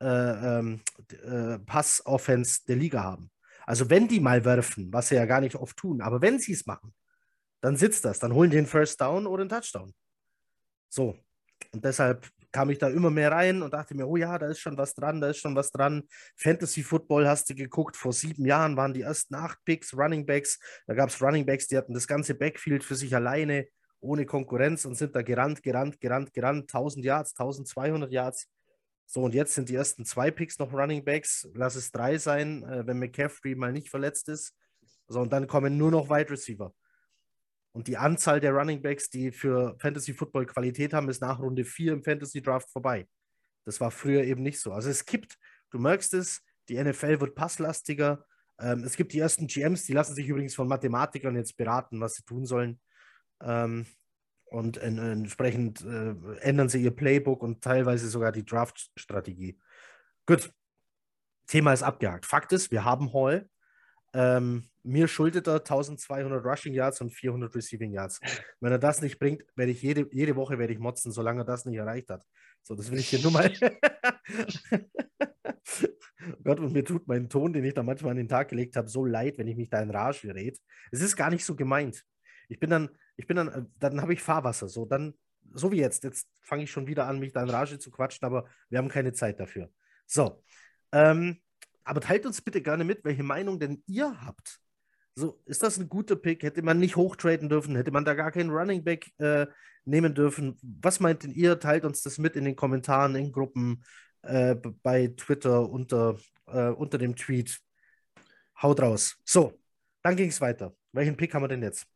äh, ähm, äh, Pass-Offense der Liga haben. Also wenn die mal werfen, was sie ja gar nicht oft tun, aber wenn sie es machen, dann sitzt das. Dann holen die einen First Down oder einen Touchdown. So. Und deshalb kam ich da immer mehr rein und dachte mir, oh ja, da ist schon was dran, da ist schon was dran. Fantasy Football hast du geguckt, vor sieben Jahren waren die ersten acht Picks, Running Backs. Da gab es Running Backs, die hatten das ganze Backfield für sich alleine, ohne Konkurrenz und sind da gerannt, gerannt, gerannt, gerannt. 1000 Yards, 1200 Yards. So, und jetzt sind die ersten zwei Picks noch Running Backs. Lass es drei sein, äh, wenn McCaffrey mal nicht verletzt ist. So, und dann kommen nur noch Wide Receiver. Und die Anzahl der Running Backs, die für Fantasy Football Qualität haben, ist nach Runde 4 im Fantasy Draft vorbei. Das war früher eben nicht so. Also es gibt, du merkst es, die NFL wird passlastiger. Ähm, es gibt die ersten GMs, die lassen sich übrigens von Mathematikern jetzt beraten, was sie tun sollen. Ähm, und in, entsprechend äh, ändern sie ihr Playbook und teilweise sogar die Draft-Strategie. Gut. Thema ist abgehakt. Fakt ist, wir haben Hall. Ähm, mir schuldet er 1200 Rushing Yards und 400 Receiving Yards. Wenn er das nicht bringt, werde ich jede, jede Woche werde ich motzen, solange er das nicht erreicht hat. So, das will ich hier nur mal. Gott, und mir tut mein Ton, den ich da manchmal an den Tag gelegt habe, so leid, wenn ich mich da in Rage gerät. Es ist gar nicht so gemeint. Ich bin dann, ich bin dann, dann habe ich Fahrwasser. So, dann so wie jetzt. Jetzt fange ich schon wieder an, mich da in Rage zu quatschen, aber wir haben keine Zeit dafür. So. Ähm, aber teilt uns bitte gerne mit, welche Meinung denn ihr habt. So, ist das ein guter Pick? Hätte man nicht hochtraden dürfen? Hätte man da gar keinen Running Back äh, nehmen dürfen? Was meint denn ihr? Teilt uns das mit in den Kommentaren, in Gruppen, äh, bei Twitter unter, äh, unter dem Tweet. Haut raus. So, dann ging es weiter. Welchen Pick haben wir denn jetzt?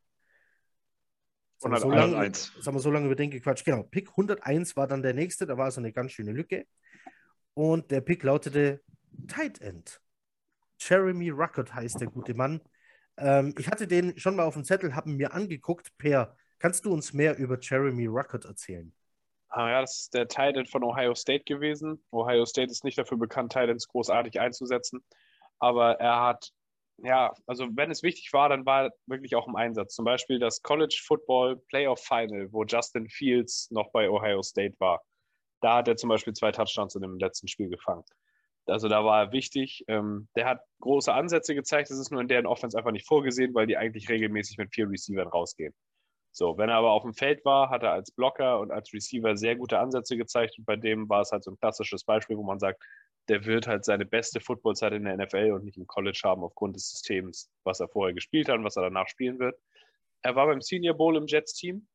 Jetzt haben, wir so lange, jetzt haben wir so lange über den gequatscht. Genau, Pick 101 war dann der nächste. Da war so eine ganz schöne Lücke. Und der Pick lautete Tight End. Jeremy Ruckert heißt der gute Mann. Ähm, ich hatte den schon mal auf dem Zettel, habe mir angeguckt. Per, kannst du uns mehr über Jeremy Ruckert erzählen? Ah, ja, das ist der Titan von Ohio State gewesen. Ohio State ist nicht dafür bekannt, Titans großartig einzusetzen. Aber er hat, ja, also wenn es wichtig war, dann war er wirklich auch im Einsatz. Zum Beispiel das College Football Playoff Final, wo Justin Fields noch bei Ohio State war. Da hat er zum Beispiel zwei Touchdowns in dem letzten Spiel gefangen. Also da war er wichtig. Ähm, der hat große Ansätze gezeigt. Das ist nur in deren Offense einfach nicht vorgesehen, weil die eigentlich regelmäßig mit vier Receivern rausgehen. So, wenn er aber auf dem Feld war, hat er als Blocker und als Receiver sehr gute Ansätze gezeigt. Und bei dem war es halt so ein klassisches Beispiel, wo man sagt, der wird halt seine beste Footballzeit in der NFL und nicht im College haben aufgrund des Systems, was er vorher gespielt hat und was er danach spielen wird. Er war beim Senior Bowl im Jets-Team.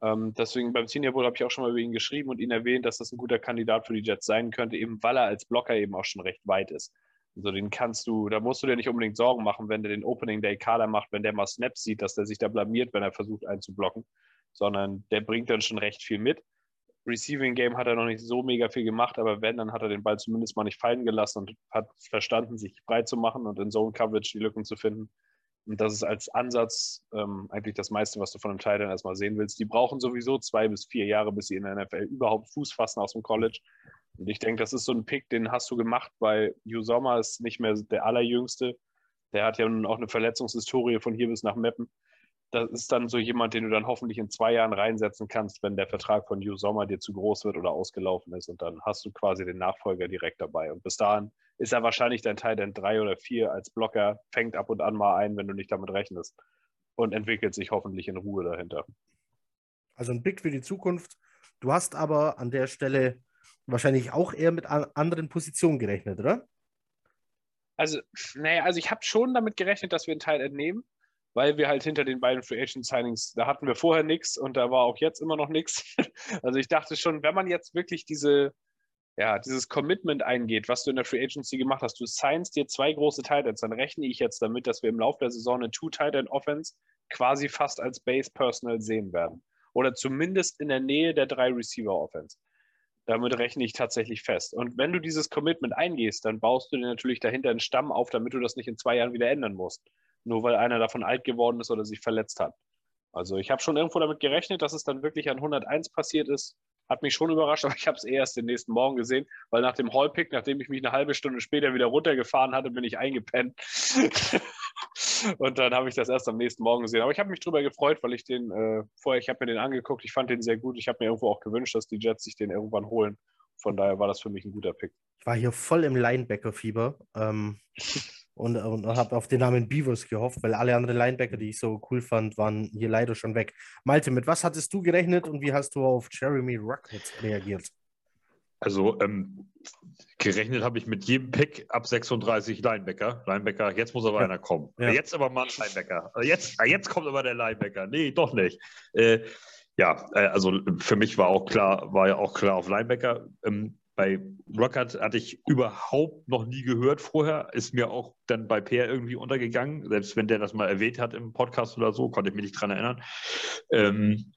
Ähm, deswegen beim Senior Bowl habe ich auch schon mal über ihn geschrieben und ihn erwähnt, dass das ein guter Kandidat für die Jets sein könnte, eben weil er als Blocker eben auch schon recht weit ist. Also den kannst du, da musst du dir nicht unbedingt Sorgen machen, wenn der den Opening Day Kader macht, wenn der mal Snaps sieht, dass der sich da blamiert, wenn er versucht einzublocken, sondern der bringt dann schon recht viel mit. Receiving Game hat er noch nicht so mega viel gemacht, aber wenn, dann hat er den Ball zumindest mal nicht fallen gelassen und hat verstanden, sich breit zu machen und in Zone Coverage die Lücken zu finden. Und das ist als Ansatz ähm, eigentlich das meiste, was du von Teil dann erstmal sehen willst. Die brauchen sowieso zwei bis vier Jahre, bis sie in der NFL überhaupt Fuß fassen aus dem College. Und ich denke, das ist so ein Pick, den hast du gemacht, weil Hugh Sommer ist nicht mehr der allerjüngste. Der hat ja nun auch eine Verletzungshistorie von hier bis nach Meppen. Das ist dann so jemand, den du dann hoffentlich in zwei Jahren reinsetzen kannst, wenn der Vertrag von Hugh Sommer dir zu groß wird oder ausgelaufen ist. Und dann hast du quasi den Nachfolger direkt dabei. Und bis dahin ist er wahrscheinlich dein Teil denn drei oder vier als Blocker, fängt ab und an mal ein, wenn du nicht damit rechnest und entwickelt sich hoffentlich in Ruhe dahinter. Also ein Blick für die Zukunft. Du hast aber an der Stelle wahrscheinlich auch eher mit anderen Positionen gerechnet, oder? Also, naja, also ich habe schon damit gerechnet, dass wir einen Teil entnehmen, weil wir halt hinter den beiden Free Agent Signings, da hatten wir vorher nichts und da war auch jetzt immer noch nichts. Also ich dachte schon, wenn man jetzt wirklich diese, ja, dieses Commitment eingeht, was du in der Free Agency gemacht hast, du signst dir zwei große Titans, dann rechne ich jetzt damit, dass wir im Laufe der Saison eine Two-Titan-Offense quasi fast als Base-Personal sehen werden. Oder zumindest in der Nähe der drei Receiver-Offense. Damit rechne ich tatsächlich fest. Und wenn du dieses Commitment eingehst, dann baust du dir natürlich dahinter einen Stamm auf, damit du das nicht in zwei Jahren wieder ändern musst. Nur weil einer davon alt geworden ist oder sich verletzt hat. Also ich habe schon irgendwo damit gerechnet, dass es dann wirklich an 101 passiert ist. Hat mich schon überrascht, aber ich habe es erst den nächsten Morgen gesehen, weil nach dem Hallpick, nachdem ich mich eine halbe Stunde später wieder runtergefahren hatte, bin ich eingepennt. und dann habe ich das erst am nächsten Morgen gesehen. Aber ich habe mich darüber gefreut, weil ich den äh, vorher, ich habe mir den angeguckt, ich fand den sehr gut. Ich habe mir irgendwo auch gewünscht, dass die Jets sich den irgendwann holen. Von daher war das für mich ein guter Pick. Ich war hier voll im Linebacker-Fieber. Ähm, und, und habe auf den Namen Beavers gehofft, weil alle anderen Linebacker, die ich so cool fand, waren hier leider schon weg. Malte, mit was hattest du gerechnet und wie hast du auf Jeremy Rockets reagiert? Also ähm, gerechnet habe ich mit jedem Pick ab 36 Linebacker. Linebacker, jetzt muss aber ja. einer kommen. Ja. Jetzt aber mal ein Linebacker. Jetzt, jetzt kommt aber der Linebacker. Nee, doch nicht. Äh, ja, äh, also für mich war auch klar, war ja auch klar auf Linebacker. Ähm, bei Rocket hatte ich überhaupt noch nie gehört vorher. Ist mir auch dann bei Peer irgendwie untergegangen. Selbst wenn der das mal erwähnt hat im Podcast oder so, konnte ich mich nicht dran erinnern. Ähm,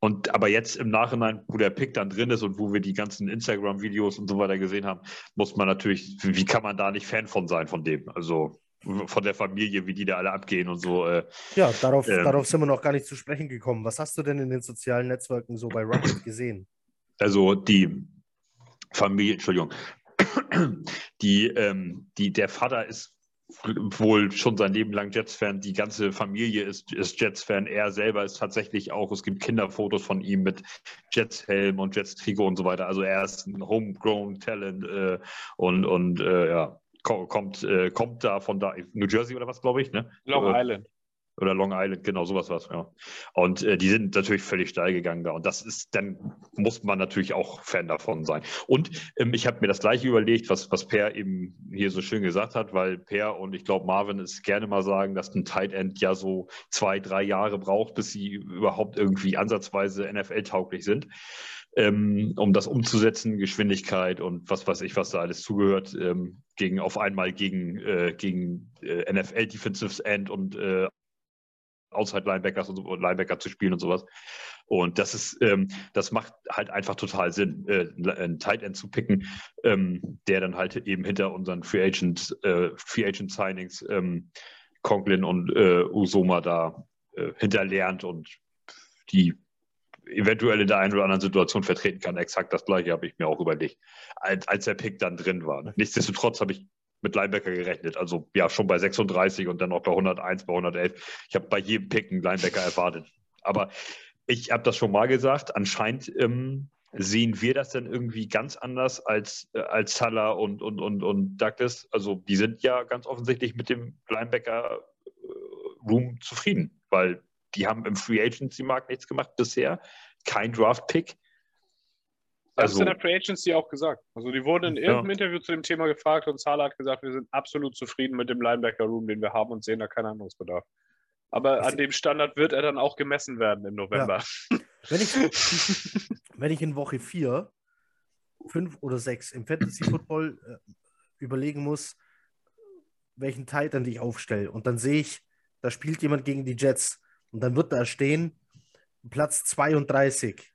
und aber jetzt im Nachhinein, wo der Pick dann drin ist und wo wir die ganzen Instagram-Videos und so weiter gesehen haben, muss man natürlich, wie kann man da nicht Fan von sein von dem? Also von der Familie, wie die da alle abgehen und so. Äh, ja, darauf, ähm, darauf sind wir noch gar nicht zu sprechen gekommen. Was hast du denn in den sozialen Netzwerken so bei Rocket gesehen? Also die Familie, Entschuldigung, die, ähm, die, der Vater ist wohl schon sein Leben lang Jets-Fan, die ganze Familie ist, ist Jets-Fan, er selber ist tatsächlich auch, es gibt Kinderfotos von ihm mit Jets-Helm und Jets-Trikot und so weiter, also er ist ein homegrown Talent äh, und, und äh, ja, kommt, äh, kommt da von da, New Jersey oder was, glaube ich, ne? Long äh, Island. Oder Long Island, genau sowas war es, ja. Und äh, die sind natürlich völlig steil gegangen da. Und das ist, dann muss man natürlich auch Fan davon sein. Und ähm, ich habe mir das gleiche überlegt, was, was Per eben hier so schön gesagt hat, weil Per und ich glaube Marvin es gerne mal sagen, dass ein Tight End ja so zwei, drei Jahre braucht, bis sie überhaupt irgendwie ansatzweise NFL-tauglich sind. Ähm, um das umzusetzen, Geschwindigkeit und was weiß ich, was da alles zugehört, ähm, gegen auf einmal gegen, äh, gegen äh, NFL Defensive End und äh, Outside Linebackers und, so, Linebacker zu spielen und sowas. Und das ist, ähm, das macht halt einfach total Sinn, äh, einen Tight End zu picken, ähm, der dann halt eben hinter unseren Free Agent, äh, Free Agent Signings ähm, Conklin und äh, Usoma da äh, hinterlernt und die eventuell in der einen oder anderen Situation vertreten kann. Exakt das gleiche habe ich mir auch überlegt, als, als der Pick dann drin war. Nichtsdestotrotz habe ich mit Linebacker gerechnet. Also ja, schon bei 36 und dann auch bei 101, bei 111. Ich habe bei jedem Pick einen Linebacker erwartet. Aber ich habe das schon mal gesagt, anscheinend ähm, sehen wir das dann irgendwie ganz anders als, äh, als Salah und, und, und, und Douglas. Also die sind ja ganz offensichtlich mit dem Linebacker-Room äh, zufrieden, weil die haben im Free Agency-Markt nichts gemacht bisher. Kein Draft-Pick. Das also, ist in der Free Agency auch gesagt. Also die wurden in irgendeinem ja. Interview zu dem Thema gefragt und Zahler hat gesagt, wir sind absolut zufrieden mit dem Linebacker-Room, den wir haben und sehen da keinen Handlungsbedarf. Aber an dem Standard wird er dann auch gemessen werden im November. Ja. Wenn, ich, wenn ich in Woche 4, 5 oder 6 im Fantasy Football äh, überlegen muss, welchen Titan ich aufstelle und dann sehe ich, da spielt jemand gegen die Jets und dann wird da stehen Platz 32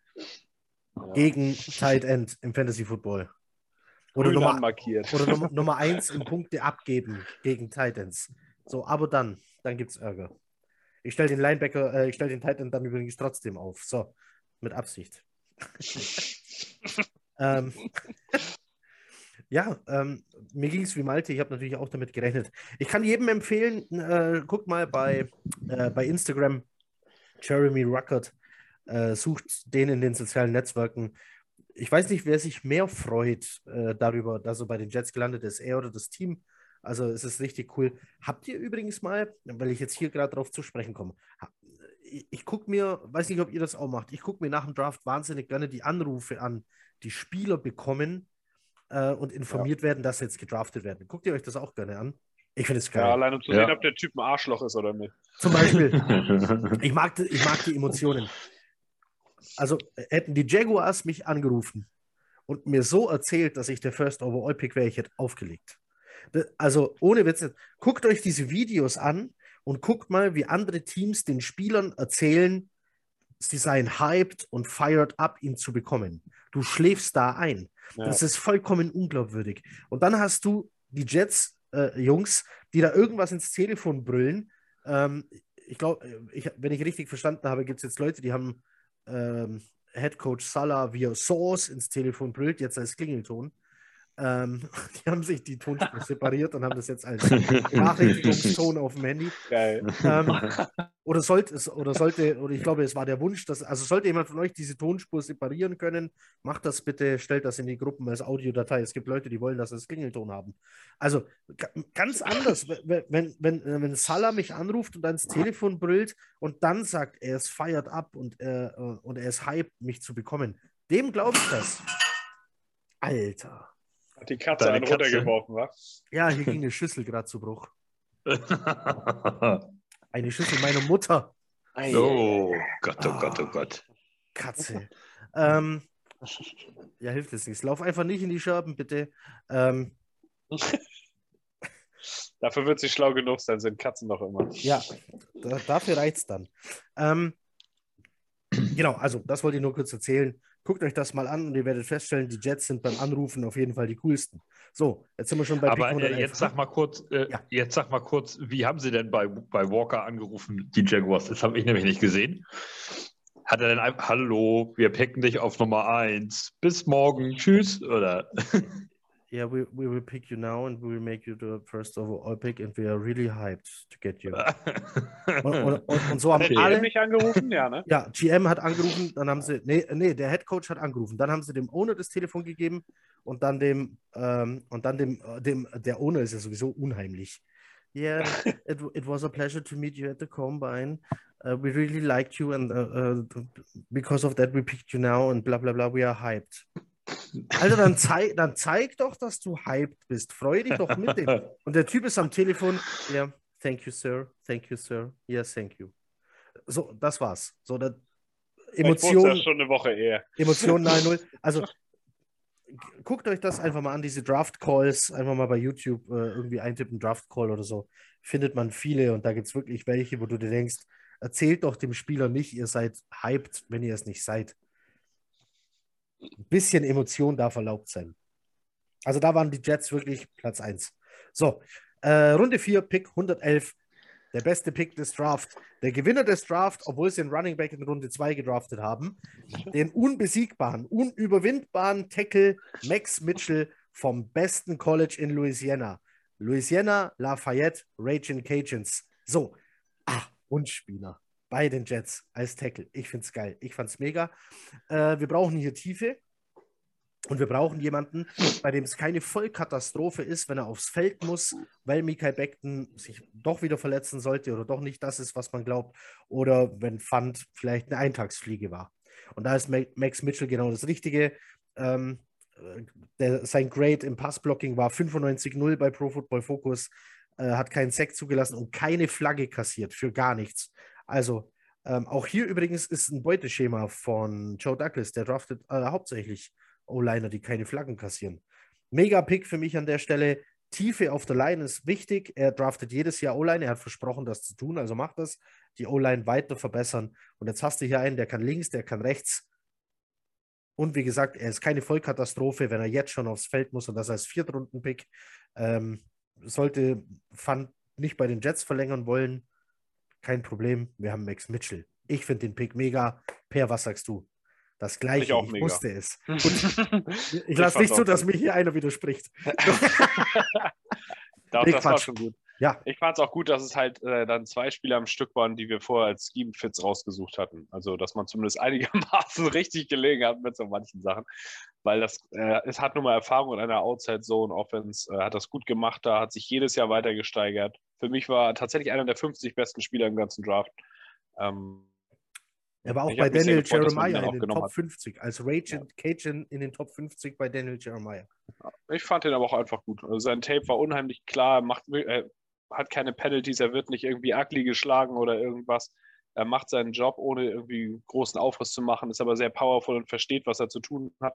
gegen Tight End im Fantasy Football. Oder Nummer, markiert. oder Nummer, Nummer 1 in Punkte abgeben gegen Titans. So, aber dann, dann gibt es Ärger. Ich stelle den Linebacker, äh, ich stelle den Titan dann übrigens trotzdem auf. So, mit Absicht. ähm, ja, ähm, mir ging es wie Malte, ich habe natürlich auch damit gerechnet. Ich kann jedem empfehlen, äh, guckt mal bei, äh, bei Instagram Jeremy Ruckert äh, sucht den in den sozialen Netzwerken. Ich weiß nicht, wer sich mehr freut äh, darüber, dass er bei den Jets gelandet ist, er oder das Team. Also es ist richtig cool. Habt ihr übrigens mal, weil ich jetzt hier gerade drauf zu sprechen komme, ich, ich gucke mir, weiß nicht, ob ihr das auch macht, ich gucke mir nach dem Draft wahnsinnig gerne die Anrufe an, die Spieler bekommen äh, und informiert ja. werden, dass sie jetzt gedraftet werden. Guckt ihr euch das auch gerne an? Ich finde es geil. Ja, allein um zu ja. sehen, ob der Typ ein Arschloch ist oder nicht. Zum Beispiel. ich, mag, ich mag die Emotionen also hätten die Jaguars mich angerufen und mir so erzählt, dass ich der First Overall Pick wäre, ich hätte aufgelegt. Also ohne Witz, guckt euch diese Videos an und guckt mal, wie andere Teams den Spielern erzählen, sie seien hyped und fired up, ihn zu bekommen. Du schläfst da ein. Ja. Das ist vollkommen unglaubwürdig. Und dann hast du die Jets-Jungs, äh, die da irgendwas ins Telefon brüllen. Ähm, ich glaube, wenn ich richtig verstanden habe, gibt es jetzt Leute, die haben ähm, Head Coach Salah via Source ins Telefon brüllt, jetzt als Klingelton. Ähm, die haben sich die Tonspur separiert und haben das jetzt als Nachrichtigungston auf dem Handy. Geil. Ähm, oder sollte es, oder sollte, oder ich glaube, es war der Wunsch, dass, also sollte jemand von euch diese Tonspur separieren können, macht das bitte, stellt das in die Gruppen als Audiodatei. Es gibt Leute, die wollen, dass sie das Klingelton haben. Also ganz anders, wenn, wenn, wenn, wenn Salah mich anruft und ans Telefon brüllt und dann sagt, er ist fired up und, äh, und er ist hyped, mich zu bekommen. Dem glaube ich das. Alter. Hat die Katze Deine einen runtergeworfen, wa? Ja, hier ging eine Schüssel gerade zu Bruch. eine Schüssel meiner Mutter. Oh Gott, oh Gott, oh Gott. Katze. Ähm, ja, hilft es nichts. Lauf einfach nicht in die Scherben, bitte. Ähm, Dafür wird sie schlau genug sein, sind Katzen noch immer. Ja, da, dafür reicht es dann. Ähm, genau, also das wollte ich nur kurz erzählen. Guckt euch das mal an und ihr werdet feststellen, die Jets sind beim Anrufen auf jeden Fall die coolsten. So, jetzt sind wir schon bei Aber äh, jetzt sag mal kurz, äh, ja. jetzt sag mal kurz, wie haben sie denn bei, bei Walker angerufen, die Jaguars? Das habe ich nämlich nicht gesehen. Hat er denn einfach, hallo, wir packen dich auf Nummer 1. Bis morgen, tschüss, oder? yeah, we, we will pick you now and we will make you the first overall pick and we are really hyped to get you. und, und, und, und, so haben hat alle... GM nicht angerufen? Ja, ne? Ja, GM hat angerufen, dann haben sie... Nee, nee, der Head Coach hat angerufen. Dann haben sie dem Owner das Telefon gegeben und dann dem... Ähm, und dann dem, äh, dem... Der Owner ist ja sowieso unheimlich. Yeah, it, it was a pleasure to meet you at the Combine. Uh, we really liked you and uh, uh, because of that we picked you now and bla bla bla, we are hyped. Alter, dann, zeig, dann zeig doch, dass du hyped bist. Freu dich doch mit dem. Und der Typ ist am Telefon. Ja, yeah, thank you, sir. Thank you, sir. Yes, thank you. So, das war's. So, der Emotion. schon eine Woche eher. Emotion 9-0. Also, guckt euch das einfach mal an, diese Draft Calls, einfach mal bei YouTube äh, irgendwie eintippen, Draft Call oder so. Findet man viele und da gibt es wirklich welche, wo du dir denkst, erzählt doch dem Spieler nicht, ihr seid hyped, wenn ihr es nicht seid. Ein bisschen Emotion darf erlaubt sein. Also da waren die Jets wirklich Platz 1. So, äh, Runde 4, Pick 111 der beste Pick des Draft. Der Gewinner des Draft, obwohl sie den Running Back in Runde 2 gedraftet haben, den unbesiegbaren, unüberwindbaren Tackle Max Mitchell vom besten College in Louisiana. Louisiana, Lafayette, Raging Cajuns. So, ah, Wunschspieler bei den Jets als Tackle. Ich finde es geil. Ich fand es mega. Äh, wir brauchen hier Tiefe. Und wir brauchen jemanden, bei dem es keine Vollkatastrophe ist, wenn er aufs Feld muss, weil Mikael Beckton sich doch wieder verletzen sollte oder doch nicht das ist, was man glaubt. Oder wenn Fund vielleicht eine Eintagsfliege war. Und da ist Max Mitchell genau das Richtige. Ähm, der, sein Grade im Passblocking war 95-0 bei Pro Football Focus, äh, hat keinen Sack zugelassen und keine Flagge kassiert für gar nichts. Also ähm, auch hier übrigens ist ein Beuteschema von Joe Douglas, der draftet äh, hauptsächlich O-Liner, die keine Flaggen kassieren. Mega Pick für mich an der Stelle. Tiefe auf der Line ist wichtig. Er draftet jedes Jahr O-Line. Er hat versprochen, das zu tun, also macht das. Die O-Line weiter verbessern. Und jetzt hast du hier einen, der kann links, der kann rechts. Und wie gesagt, er ist keine Vollkatastrophe, wenn er jetzt schon aufs Feld muss und das als Viertrunden-Pick. Ähm, sollte Fund nicht bei den Jets verlängern wollen, kein Problem. Wir haben Max Mitchell. Ich finde den Pick mega. Per, was sagst du? Das gleiche, ich, auch ich wusste es. ich, ich lasse nicht zu, dass mir hier einer widerspricht. Doch, das war schon gut. Ja. Ich fand es auch gut, dass es halt äh, dann zwei Spieler am Stück waren, die wir vorher als Scheme-Fits rausgesucht hatten. Also, dass man zumindest einigermaßen richtig gelegen hat mit so manchen Sachen. Weil das, äh, es hat nun mal Erfahrung in einer Outside-Zone-Offense, äh, hat das gut gemacht da, hat sich jedes Jahr weiter gesteigert. Für mich war tatsächlich einer der 50 besten Spieler im ganzen Draft. Ähm, er war auch bei Daniel Jeremiah in den Top hat. 50, als Raging ja. Cajun in den Top 50 bei Daniel Jeremiah. Ich fand ihn aber auch einfach gut. Also sein Tape war unheimlich klar, macht, er hat keine Penalties, er wird nicht irgendwie ugly geschlagen oder irgendwas. Er macht seinen Job, ohne irgendwie großen Aufriss zu machen, ist aber sehr powerful und versteht, was er zu tun hat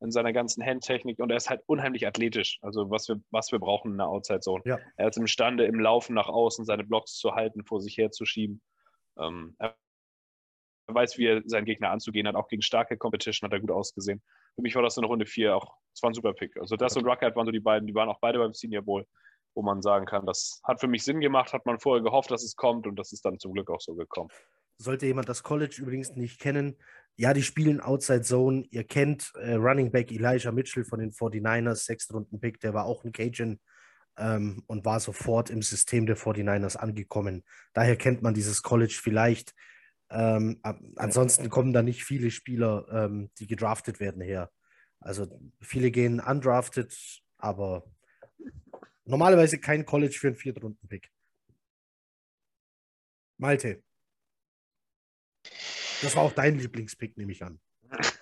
in seiner ganzen Handtechnik und er ist halt unheimlich athletisch. Also was wir, was wir brauchen in der Outside Zone. Ja. Er ist imstande, im Laufen nach außen seine Blocks zu halten, vor sich herzuschieben. Ähm, er weiß, wie er seinen Gegner anzugehen hat. Auch gegen starke Competition hat er gut ausgesehen. Für mich war das in Runde 4 auch, es war ein super Pick. Also das und Ruckert waren so die beiden, die waren auch beide beim Senior Bowl, wo man sagen kann, das hat für mich Sinn gemacht, hat man vorher gehofft, dass es kommt und das ist dann zum Glück auch so gekommen. Sollte jemand das College übrigens nicht kennen, ja, die spielen Outside Zone. Ihr kennt äh, Running Back Elijah Mitchell von den 49ers, Sechstrunden-Pick, der war auch ein Cajun ähm, und war sofort im System der 49ers angekommen. Daher kennt man dieses College vielleicht. Ähm, ansonsten kommen da nicht viele Spieler, ähm, die gedraftet werden her. Also viele gehen undrafted, aber normalerweise kein College für einen Viertrunden-Pick. Malte. Das war auch dein Lieblingspick, nehme ich an.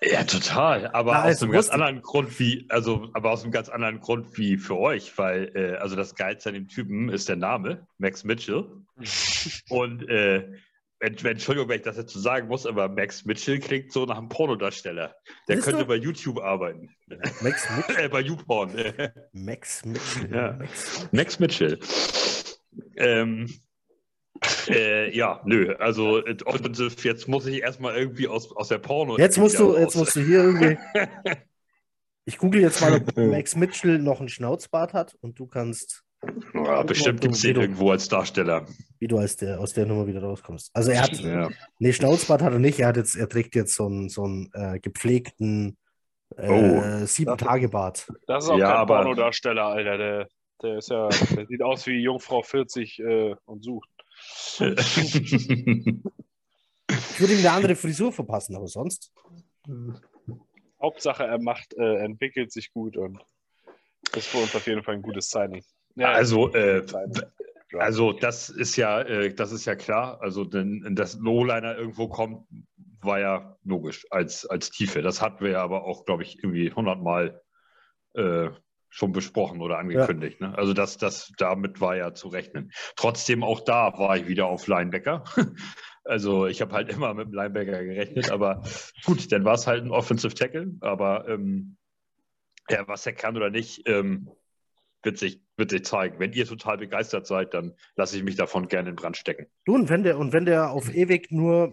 Ja, total. Aber Na, aus einem ganz anderen Grund wie, also, aber aus einem ganz anderen Grund wie für euch, weil, äh, also das Geilste an dem Typen ist der Name, Max Mitchell. Und äh, Entschuldigung, wenn ich das jetzt so sagen muss, aber Max Mitchell klingt so nach einem Pornodarsteller. Der Bist könnte du? bei YouTube arbeiten. Max Mitchell? äh, bei YouPorn. Max Mitchell. Ja. Max, Max Mitchell. Ähm, äh, ja, nö, also jetzt muss ich erstmal irgendwie aus, aus der Porno. Jetzt musst du, jetzt musst du hier irgendwie. Ich google jetzt mal, ob Max Mitchell noch einen Schnauzbart hat und du kannst ja, bestimmt gibt es den irgendwo als Darsteller. Wie du aus der, aus der Nummer wieder rauskommst. Also er hat, ja. nee, Schnauzbart hat er nicht, er, hat jetzt, er trägt jetzt so einen, so einen äh, gepflegten äh, oh. Sieben-Tage-Bart. Das ist auch ja, kein aber... Pornodarsteller, Alter. Der, der ist ja, der sieht aus wie Jungfrau 40 äh, und sucht. ich würde ihm eine andere Frisur verpassen, aber sonst. Hauptsache, er macht, äh, entwickelt sich gut und ist für uns auf jeden Fall ein gutes Signing. Ja, also, äh. Also das ist ja, äh, das ist ja klar. Also denn, dass ein O-Liner irgendwo kommt, war ja logisch als, als Tiefe. Das hatten wir ja aber auch, glaube ich, irgendwie hundertmal äh, schon besprochen oder angekündigt. Ne? Also das, das, damit war ja zu rechnen. Trotzdem auch da war ich wieder auf Linebacker. Also ich habe halt immer mit dem Linebacker gerechnet, aber gut, dann war es halt ein Offensive Tackle. Aber ähm, ja, was er kann oder nicht, ähm, wird, sich, wird sich zeigen. Wenn ihr total begeistert seid, dann lasse ich mich davon gerne in Brand stecken. Du, und wenn der, und wenn der auf ewig nur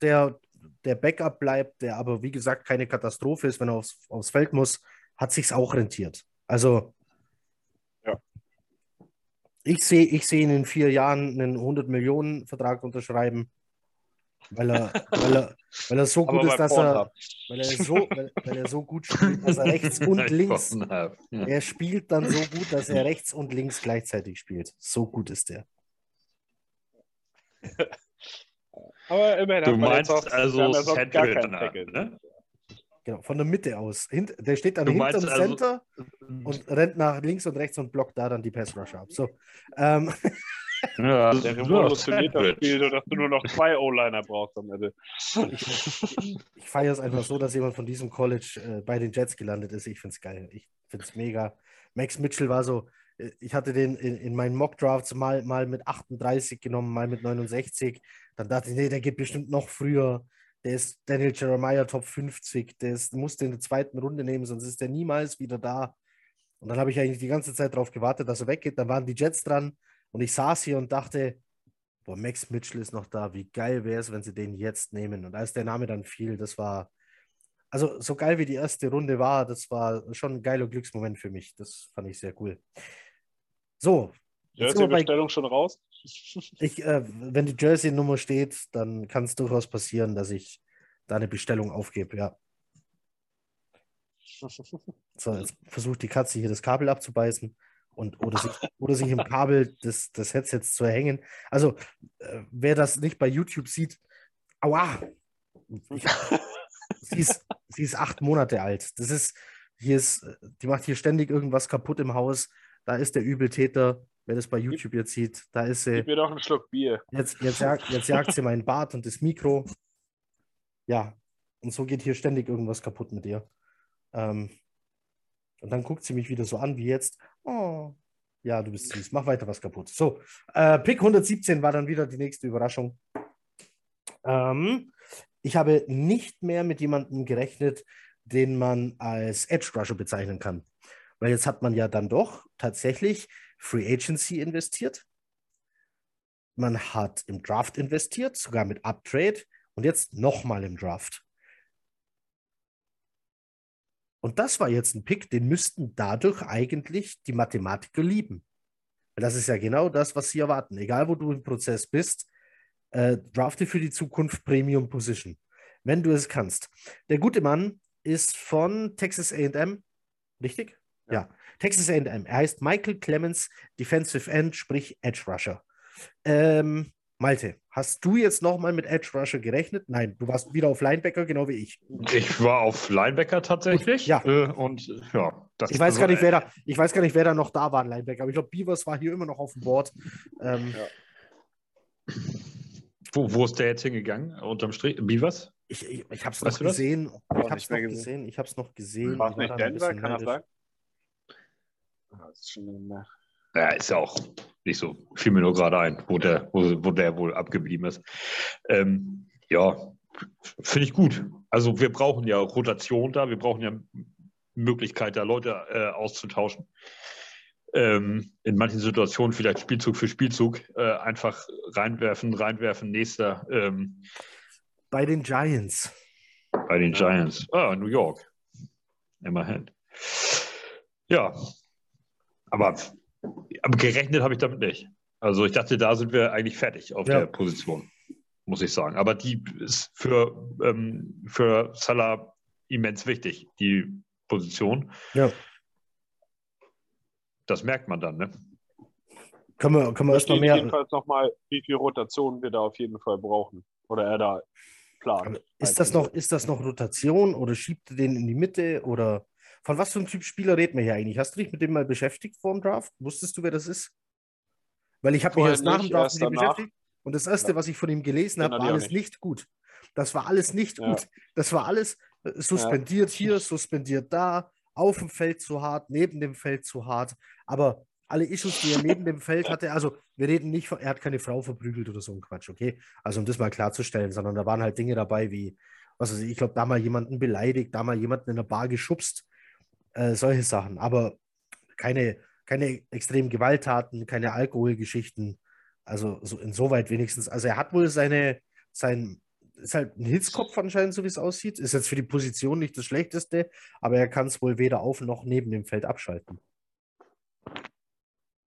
der, der Backup bleibt, der aber wie gesagt keine Katastrophe ist, wenn er aufs, aufs Feld muss, hat sich's auch rentiert. Also Ja. ich sehe ich seh ihn in vier Jahren einen 100 Millionen Vertrag unterschreiben, weil er, weil er, weil er so gut ist, dass er, weil er so, weil, weil er so gut spielt, dass er rechts und links, Ja. er spielt dann so gut, dass er rechts und links gleichzeitig spielt. So gut ist er. Aber immerhin Du meinst jetzt auch, also Center, Tackle. ne? Genau, von der Mitte aus. Hint, der steht dann Du hinterm also- Center und rennt nach links und rechts und blockt da dann die Pass Rusher ab. So, ähm, Ja, Der revolutioniert das. Spiel, sodass du nur noch zwei O-Liner brauchst am Ende. ich feiere es einfach so, dass jemand von diesem College äh, bei den Jets gelandet ist. Ich finde es geil. Ich finde es mega. Max Mitchell war so, äh, ich hatte den in, in meinen Mock-Drafts mal, mal mit 38 genommen, mal mit 69. Dann dachte ich, nee, der geht bestimmt noch früher. Der ist Daniel Jeremiah Top 50. Der ist, musste in der zweiten Runde nehmen, sonst ist der niemals wieder da. Und dann habe ich eigentlich die ganze Zeit darauf gewartet, dass er weggeht. Dann waren die Jets dran und ich saß hier und dachte, boah, Max Mitchell ist noch da. Wie geil wäre es, wenn sie den jetzt nehmen? Und als der Name dann fiel, das war, also so geil wie die erste Runde war, das war schon ein geiler Glücksmoment für mich. Das fand ich sehr cool. So, Ja, jetzt ist sind die wir bei, Bestellung schon raus? ich, äh, wenn die Jersey-Nummer steht, dann kann es durchaus passieren, dass ich da eine Bestellung aufgebe, ja. So, jetzt versucht die Katze hier das Kabel abzubeißen und oder sich, oder sich im Kabel des, des Headsets zu erhängen. Also, äh, wer das nicht bei YouTube sieht, aua! Ich, sie, ist, sie ist acht Monate alt. Das ist, hier ist, die macht hier ständig irgendwas kaputt im Haus. Da ist der Übeltäter, wer das bei YouTube jetzt sieht, da ist sie. Gib mir doch einen Schluck Bier. Jetzt, jetzt, jagt, jetzt jagt sie meinen Bart und das Mikro. Ja, und so geht hier ständig irgendwas kaputt mit ihr. Ähm, und dann guckt sie mich wieder so an wie jetzt. Oh, ja, du bist süß. Mach weiter was kaputt. So, äh, Pick 117 war dann wieder die nächste Überraschung. Ähm, ich habe nicht mehr mit jemandem gerechnet, den man als Edge Rusher bezeichnen kann. Weil jetzt hat man ja dann doch tatsächlich Free Agency investiert. Man hat im Draft investiert, sogar mit Uptrade und jetzt nochmal im Draft. Und das war jetzt ein Pick, den müssten dadurch eigentlich die Mathematiker lieben. Weil das ist ja genau das, was sie erwarten. Egal, wo du im Prozess bist, äh, drafte für die Zukunft Premium Position, wenn du es kannst. Der gute Mann ist von Texas AM, richtig? Ja. ja. Texas AM. Er heißt Michael Clemens, Defensive End, sprich Edge Rusher. Ähm, Malte, hast du jetzt nochmal mit Edge Rusher gerechnet? Nein, du warst wieder auf Linebacker, genau wie ich. Ich war auf Linebacker tatsächlich. Ja. Äh, und ja, das Ich weiß, also, gar nicht, wer da, ich weiß gar nicht, wer da noch da war, ein Linebacker. Aber ich glaube, Beavers war hier immer noch auf dem Board. Ähm, Ja. Wo, wo ist der jetzt hingegangen? Unterm Strich? Beavers? Ich, ich, ich habe es noch gesehen. Ich habe es nicht noch gesehen. gesehen. Ich habe es noch gesehen. War es Ich nicht Denver? Kann das sein? Ah, das ist schon mehr. Ja, ist ja auch nicht so. Fiel mir nur gerade ein, wo der, wo, wo der wohl abgeblieben ist. Ähm, ja, finde ich gut. Also wir brauchen ja Rotation da, wir brauchen ja Möglichkeit, da Leute äh, auszutauschen. Ähm, in manchen Situationen vielleicht Spielzug für Spielzug äh, einfach reinwerfen, reinwerfen, nächster ähm, Bei den Giants. bei den Giants. Ah, New York. Immerhin. Ja, aber, aber gerechnet habe ich damit nicht. Also ich dachte, da sind wir eigentlich fertig auf Ja. der Position, muss ich sagen. Aber die ist für, ähm, für Salah immens wichtig, die Position. Ja. Das merkt man dann, ne? Können wir, können wir erstmal mehr. jedenfalls nochmal, wie viel Rotation wir da auf jeden Fall brauchen. Oder er da plant. Ist das, noch, ist das noch Rotation oder schiebt er den in die Mitte? Oder von was für einem Typ Spieler reden wir hier eigentlich? Hast du dich mit dem mal beschäftigt vor dem Draft? Wusstest du, wer das ist? Weil ich habe mich erst nach dem nicht, Draft mit ihm danach. beschäftigt und das erste, Ja. was ich von ihm gelesen habe, war alles nicht. gut. Das war alles nicht Ja. gut. Das war alles äh, suspendiert hier, suspendiert da, auf dem Feld zu hart, neben dem Feld zu hart. Aber alle Issues, die er neben dem Feld hatte, also wir reden nicht von, er hat keine Frau verprügelt oder so ein Quatsch, okay? Also um das mal klarzustellen, sondern da waren halt Dinge dabei wie, was weiß ich, ich glaube, da mal jemanden beleidigt, da mal jemanden in der Bar geschubst, äh, solche Sachen. Aber keine, keine extremen Gewalttaten, keine Alkoholgeschichten. Also so insoweit wenigstens. Also er hat wohl seine, sein, ist halt ein Hitzkopf anscheinend, so wie es aussieht. Ist jetzt für die Position nicht das Schlechteste, aber er kann es wohl weder auf noch neben dem Feld abschalten.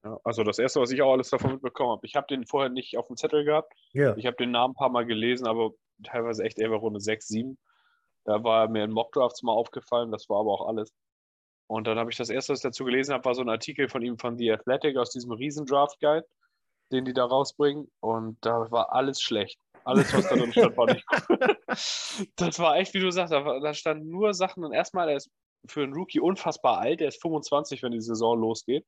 Ja, also das Erste, was ich auch alles davon mitbekommen habe. Ich habe den vorher nicht auf dem Zettel gehabt. Ja. Ich habe den Namen ein paar Mal gelesen, aber teilweise echt eher bei Runde 6, 7. Da war mir in Mockdrafts mal aufgefallen, das war aber auch alles. Und dann habe ich das Erste, was ich dazu gelesen habe, war so ein Artikel von ihm von The Athletic aus diesem riesen Draft Guide, den die da rausbringen. Und da war alles schlecht. Alles, was da drin stand, war nicht gut. Das war echt, wie du sagst, da, standen nur Sachen. Und erstmal, er ist für einen Rookie unfassbar alt. Er ist 25, wenn die Saison losgeht.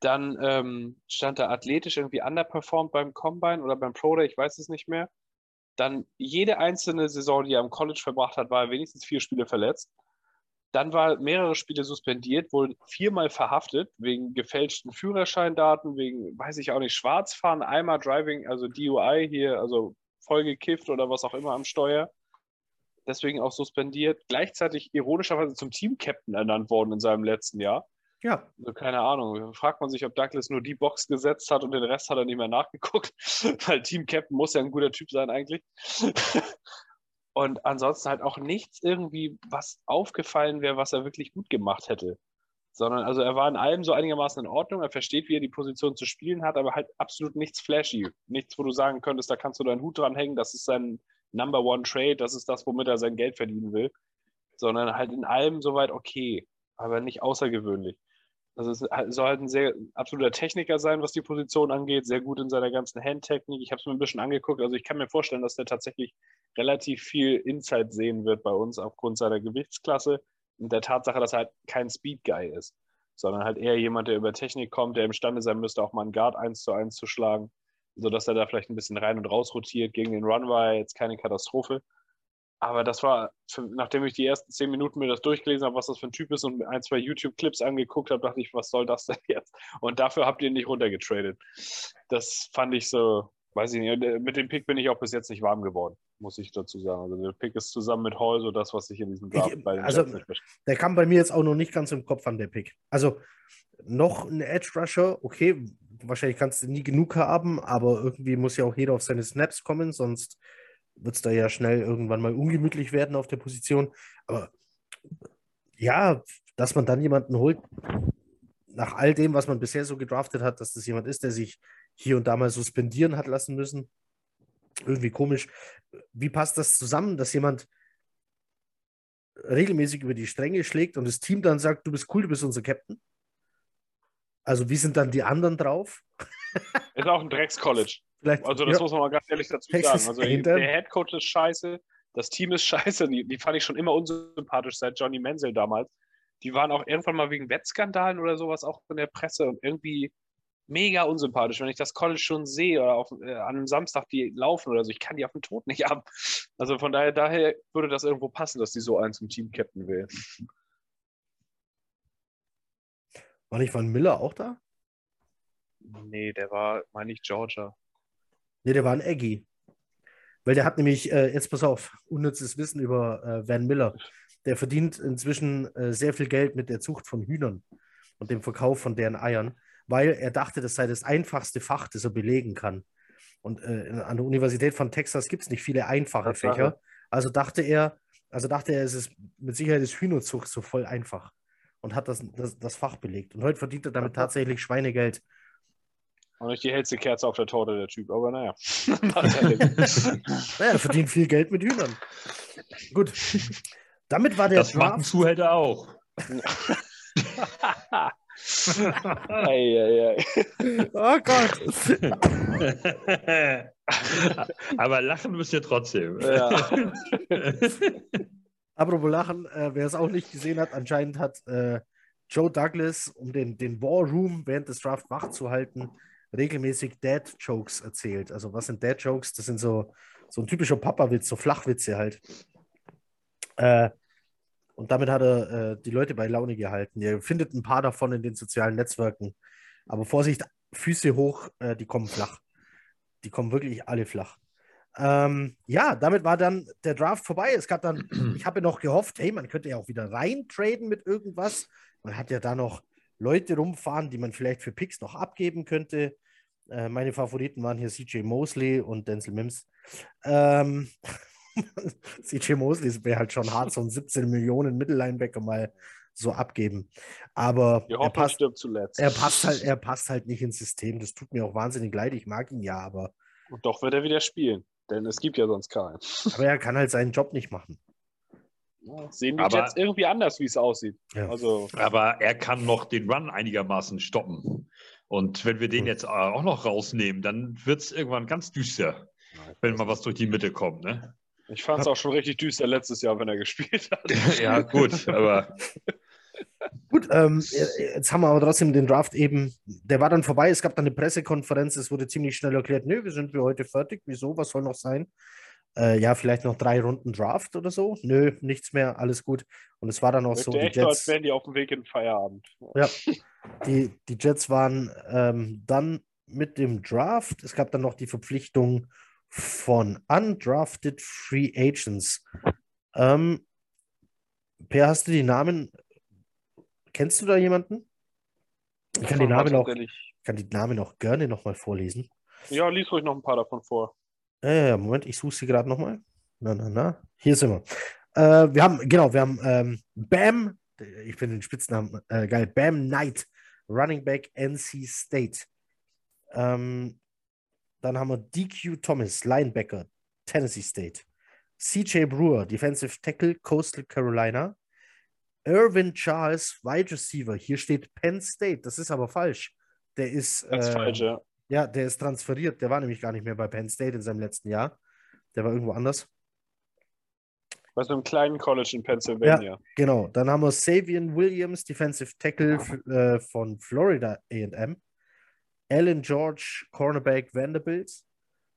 Dann ähm, stand er athletisch irgendwie underperformed beim Combine oder beim Pro Day, ich weiß es nicht mehr. Dann jede einzelne Saison, die er am College verbracht hat, war er wenigstens vier Spiele verletzt. Dann war mehrere Spiele suspendiert, wohl viermal verhaftet wegen gefälschten Führerscheindaten, wegen, weiß ich auch nicht, Schwarzfahren, einmal Driving, also DUI hier, also vollgekifft oder was auch immer am Steuer. Deswegen auch suspendiert. Gleichzeitig ironischerweise zum Team-Captain ernannt worden in seinem letzten Jahr. Ja, Also keine Ahnung. Fragt man sich, ob Douglas nur die Box gesetzt hat und den Rest hat er nicht mehr nachgeguckt. Weil Team Captain muss ja ein guter Typ sein eigentlich. und ansonsten halt auch nichts irgendwie, was aufgefallen wäre, was er wirklich gut gemacht hätte. Sondern also er war in allem so einigermaßen in Ordnung. Er versteht, wie er die Position zu spielen hat, aber halt absolut nichts flashy. Nichts, wo du sagen könntest, da kannst du deinen Hut dran hängen, das ist sein Number One Trade, das ist das, womit er sein Geld verdienen will. Sondern halt in allem soweit okay, aber nicht außergewöhnlich. Also es halt- soll halt ein sehr absoluter Techniker sein, was die Position angeht, sehr gut in seiner ganzen Handtechnik. Ich habe es mir ein bisschen angeguckt. Also ich kann mir vorstellen, dass der tatsächlich relativ viel Insight sehen wird bei uns aufgrund seiner Gewichtsklasse und der Tatsache, dass er halt kein Speed-Guy ist, sondern halt eher jemand, der über Technik kommt, der imstande sein müsste, auch mal einen Guard 1 zu 1 zu schlagen, sodass er da vielleicht ein bisschen rein und raus rotiert. Gegen den Run war jetzt keine Katastrophe. Aber das war, für, nachdem ich die ersten zehn Minuten mir das durchgelesen habe, was das für ein Typ ist und ein, zwei YouTube-Clips angeguckt habe, dachte ich, was soll das denn jetzt? Und dafür habt ihr nicht runtergetradet. Das fand ich so, weiß ich nicht. Äh, Mit dem Pick bin ich auch bis jetzt nicht warm geworden, muss ich dazu sagen. Also der Pick ist zusammen mit Hall so das, was ich in diesem Draft Ich- bei den also- der kam bei mir jetzt auch noch nicht ganz im Kopf an, der Pick. Also noch ein Edge Rusher, okay, wahrscheinlich kannst du nie genug haben, aber irgendwie muss ja auch jeder auf seine Snaps kommen, sonst wird es da ja schnell irgendwann mal ungemütlich werden auf der Position. Aber ja, dass man dann jemanden holt, nach all dem, was man bisher so gedraftet hat, dass das jemand ist, der sich hier und da mal suspendieren hat lassen müssen. Irgendwie komisch. Wie passt das zusammen, dass jemand regelmäßig über die Stränge schlägt und das Team dann sagt, du bist cool, du bist unser Captain? Also wie sind dann die anderen drauf? Ist auch ein Drecks-College. Also das ja, muss man mal ganz ehrlich dazu sagen. Also der Headcoach ist scheiße, das Team ist scheiße, die, die fand ich schon immer unsympathisch seit Johnny Menzel damals. Die waren auch irgendwann mal wegen Wettskandalen oder sowas auch in der Presse und irgendwie mega unsympathisch. Wenn ich das College schon sehe oder auf, äh, an einem Samstag die laufen oder so, ich kann die auf den Tod nicht ab. Also von daher, daher würde das irgendwo passen, dass die so einen zum Team-Captain wählen. war nicht Van Miller auch da? Nee, der war, meine ich, Georgia. Nee, der war ein Aggie. Weil der hat nämlich, äh, jetzt pass auf, unnützes Wissen über äh, Van Miller. Der verdient inzwischen äh, sehr viel Geld mit der Zucht von Hühnern und dem Verkauf von deren Eiern, weil er dachte, das sei das einfachste Fach, das er belegen kann. Und äh, an der Universität von Texas gibt es nicht viele einfache Tatsache. Fächer. Also dachte er, also dachte er, es ist mit Sicherheit ist Hühnerzucht so voll einfach und hat das, das, das Fach belegt. Und heute verdient er damit tatsächlich Schweinegeld. Und nicht die hellste Kerze auf der Torte, der Typ, aber naja. Naja, er verdient viel Geld mit Hühnern. Gut. Damit war der Das machen Draft. Zuhälter auch. ei, ei, ei. Oh Gott. Aber lachen müsst ihr trotzdem. Ja. Apropos Lachen, äh, wer es auch nicht gesehen hat, anscheinend hat äh, Joe Douglas, um den, den War Room während des Draft wach zu halten, regelmäßig Dad-Jokes erzählt. Also was sind Dad-Jokes? Das sind so, so ein typischer Papa-Witz, so Flachwitze halt. Äh, und damit hat er äh, die Leute bei Laune gehalten. Ihr findet ein paar davon in den sozialen Netzwerken. Aber Vorsicht, Füße hoch, äh, die kommen flach. Die kommen wirklich alle flach. Ähm, ja, damit war dann der Draft vorbei. Es gab dann, ich habe noch gehofft, hey, man könnte ja auch wieder reintraden mit irgendwas. Man hat ja da noch Leute rumfahren, die man vielleicht für Picks noch abgeben könnte. Äh, meine Favoriten waren hier CJ Mosley und Denzel Mims. Ähm, CJ Mosley wäre halt schon hart, so ein 17 Millionen Mittellinebacker mal so abgeben. Aber er passt, er passt, halt, er passt halt nicht ins System. Das tut mir auch wahnsinnig leid. Ich mag ihn ja, aber. Und doch wird er wieder spielen, denn es gibt ja sonst keinen. Aber er kann halt seinen Job nicht machen. Ja, sehen die aber, Jets irgendwie anders, wie es aussieht. Ja. Also, aber er kann noch den Run einigermaßen stoppen. Und wenn wir den hm. jetzt auch noch rausnehmen, dann wird es irgendwann ganz düster, wenn mal was durch die Mitte kommt. Ne? Ich fand es auch schon richtig düster letztes Jahr, wenn er gespielt hat. ja, gut, aber. Gut, ähm, jetzt haben wir aber trotzdem den Draft eben, der war dann vorbei, es gab dann eine Pressekonferenz, es wurde ziemlich schnell erklärt, nö, wir sind wir heute fertig, wieso, was soll noch sein? Äh, ja, vielleicht noch drei Runden Draft oder so. Nö, nichts mehr, alles gut. Und es war dann auch so. Die Jets, als wären die auf dem Weg in den Feierabend. Ja, die, die Jets waren ähm, dann mit dem Draft. Es gab dann noch die Verpflichtung von Undrafted Free Agents. Ähm, per, hast du die Namen? Kennst du da jemanden? Ich kann die Namen auch, kann die Namen auch gerne nochmal vorlesen. Ja, lies ruhig noch ein paar davon vor. Äh, Moment, ich suche sie gerade nochmal. Na, na, na. Hier sind wir. Äh, wir haben, genau, wir haben ähm, Bam, ich finde den Spitznamen äh, geil, Bam Knight, Running Back NC State. Ähm, dann haben wir DQ Thomas, Linebacker, Tennessee State. CJ Brewer, Defensive Tackle, Coastal Carolina. Irvin Charles, Wide Receiver. Hier steht Penn State. Das ist aber falsch. Der ist. Das ist äh, falsch, ja. Ja, der ist transferiert. Der war nämlich gar nicht mehr bei Penn State in seinem letzten Jahr. Der war irgendwo anders. Bei so einem kleinen College in Pennsylvania. Ja, genau. Dann haben wir Savian Williams, Defensive Tackle äh, von Florida AM. Alan George, Cornerback Vanderbilt.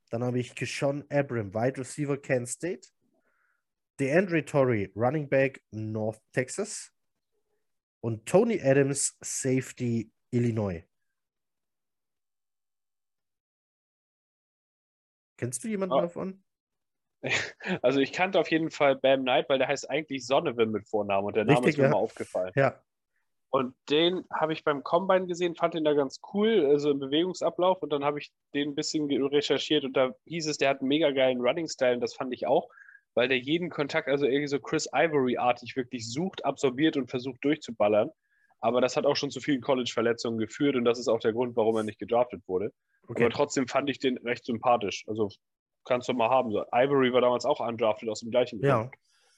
Dann habe ich Kishon Abram, Wide Receiver Kent State. DeAndre Torrey, Running Back North Texas. Und Tony Adams, Safety Illinois. Kennst du jemanden oh. davon? Also ich kannte auf jeden Fall Bam Knight, weil der heißt eigentlich Sonnewind mit Vornamen und der Name Richtig, ist mir ja. mal aufgefallen. Ja. Und den habe ich beim Combine gesehen, fand den da ganz cool, also im Bewegungsablauf. Und dann habe ich den ein bisschen recherchiert und da hieß es, der hat einen mega geilen Running-Style und das fand ich auch, weil der jeden Kontakt, also irgendwie so Chris Ivory-artig wirklich sucht, absorbiert und versucht durchzuballern. Aber das hat auch schon zu vielen College-Verletzungen geführt und das ist auch der Grund, warum er nicht gedraftet wurde. Okay. Aber trotzdem fand ich den recht sympathisch. Also kannst du mal haben. So, Ivory war damals auch undrafted aus dem gleichen Grund.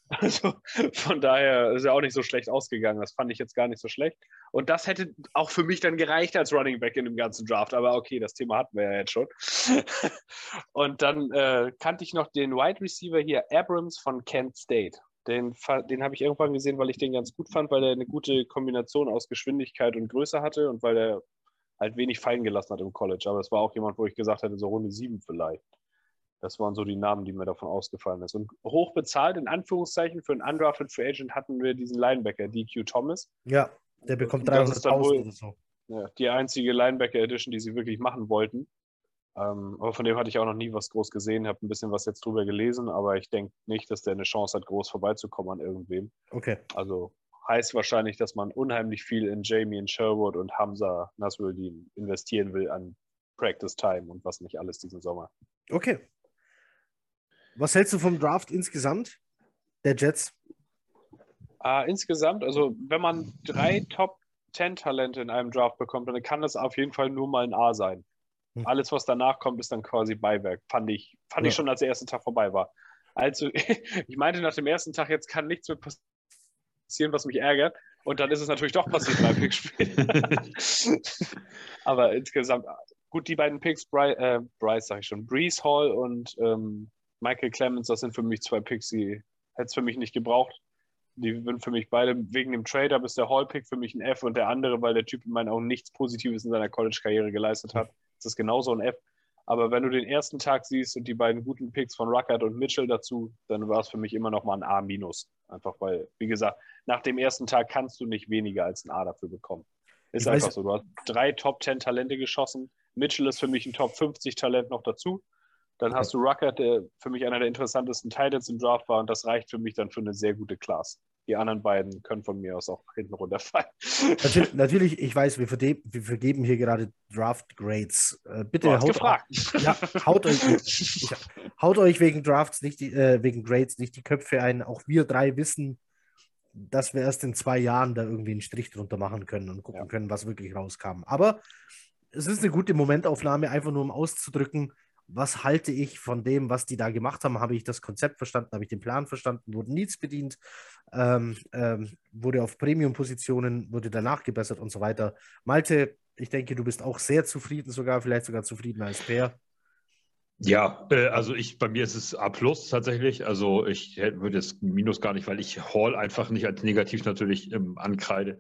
Also von daher ist er auch nicht so schlecht ausgegangen. Das fand ich jetzt gar nicht so schlecht. Und das hätte auch für mich dann gereicht als Running Back in dem ganzen Draft. Aber okay, das Thema hatten wir ja jetzt schon. Und dann äh, kannte ich noch den Wide Receiver hier, Abrams von Kent State. Den, den habe ich irgendwann gesehen, weil ich den ganz gut fand, weil er eine gute Kombination aus Geschwindigkeit und Größe hatte und weil er halt wenig fallen gelassen hat im College. Aber es war auch jemand, wo ich gesagt hätte, so Runde 7 vielleicht. Das waren so die Namen, die mir davon ausgefallen sind. Und hoch bezahlt, in Anführungszeichen, für einen undrafted Free Agent hatten wir diesen Linebacker, DQ Thomas. Ja, der bekommt 300.000 oder so. Ja, die einzige Linebacker Edition, die sie wirklich machen wollten. Ähm, aber von dem hatte ich auch noch nie was groß gesehen, habe ein bisschen was jetzt drüber gelesen, aber ich denke nicht, dass der eine Chance hat, groß vorbeizukommen an irgendwem. Okay. Also heißt wahrscheinlich, dass man unheimlich viel in Jamie und Sherwood und Hamza Nasruddin investieren will an Practice Time und was nicht alles diesen Sommer. Okay. Was hältst du vom Draft insgesamt der Jets? Uh, insgesamt, also wenn man drei Top 10 Talente in einem Draft bekommt, dann kann das auf jeden Fall nur mal ein A sein. Hm. Alles, was danach kommt, ist dann quasi Beiwerk. Fand ich, fand ja. ich schon, als der erste Tag vorbei war. Also, ich meinte nach dem ersten Tag, jetzt kann nichts mehr passieren, was mich ärgert. Und dann ist es natürlich doch passiert beim Pickspiel. Aber insgesamt, gut, die beiden Picks, Bry, äh, Bryce, sag ich schon, Breeze Hall und ähm, Michael Clemens, das sind für mich zwei Picks, die hätte es für mich nicht gebraucht. Die sind für mich beide wegen dem Trade-Up ist der Hall-Pick für mich ein F und der andere, weil der Typ in meinen Augen nichts Positives in seiner College-Karriere geleistet hat. Ist genauso ein F. Aber wenn du den ersten Tag siehst und die beiden guten Picks von Ruckert und Mitchell dazu, dann war es für mich immer noch mal ein A-. Einfach weil, wie gesagt, nach dem ersten Tag kannst du nicht weniger als ein A dafür bekommen. Ist ich einfach weiß, so. Du hast drei Top 10 Talente geschossen. Mitchell ist für mich ein Top 50 Talent noch dazu. Dann hast du Ruckert, der für mich einer der interessantesten Titans im Draft war und das reicht für mich dann für eine sehr gute Class. Die anderen beiden können von mir aus auch hinten runterfallen. Natürlich, natürlich ich weiß, wir, vergeben, wir vergeben hier gerade Draft Grades. Äh, bitte haut, gefragt. Ja, haut, euch, haut euch wegen Drafts nicht die, äh, wegen Grades nicht die Köpfe ein. Auch wir drei wissen, dass wir erst in zwei Jahren da irgendwie einen Strich drunter machen können und gucken ja. können, was wirklich rauskam. Aber es ist eine gute Momentaufnahme, einfach nur um auszudrücken, was halte ich von dem, was die da gemacht haben? Habe ich das Konzept verstanden? Habe ich den Plan verstanden? Wurden Needs bedient? Ähm, ähm, wurde auf Premium-Positionen, wurde danach gebessert und so weiter. Malte, ich denke, du bist auch sehr zufrieden, sogar vielleicht sogar zufriedener als Per. Ja, äh, also ich, bei mir ist es A plus tatsächlich. Also ich würde jetzt Minus gar nicht, weil ich Hall einfach nicht als negativ natürlich ähm, ankreide.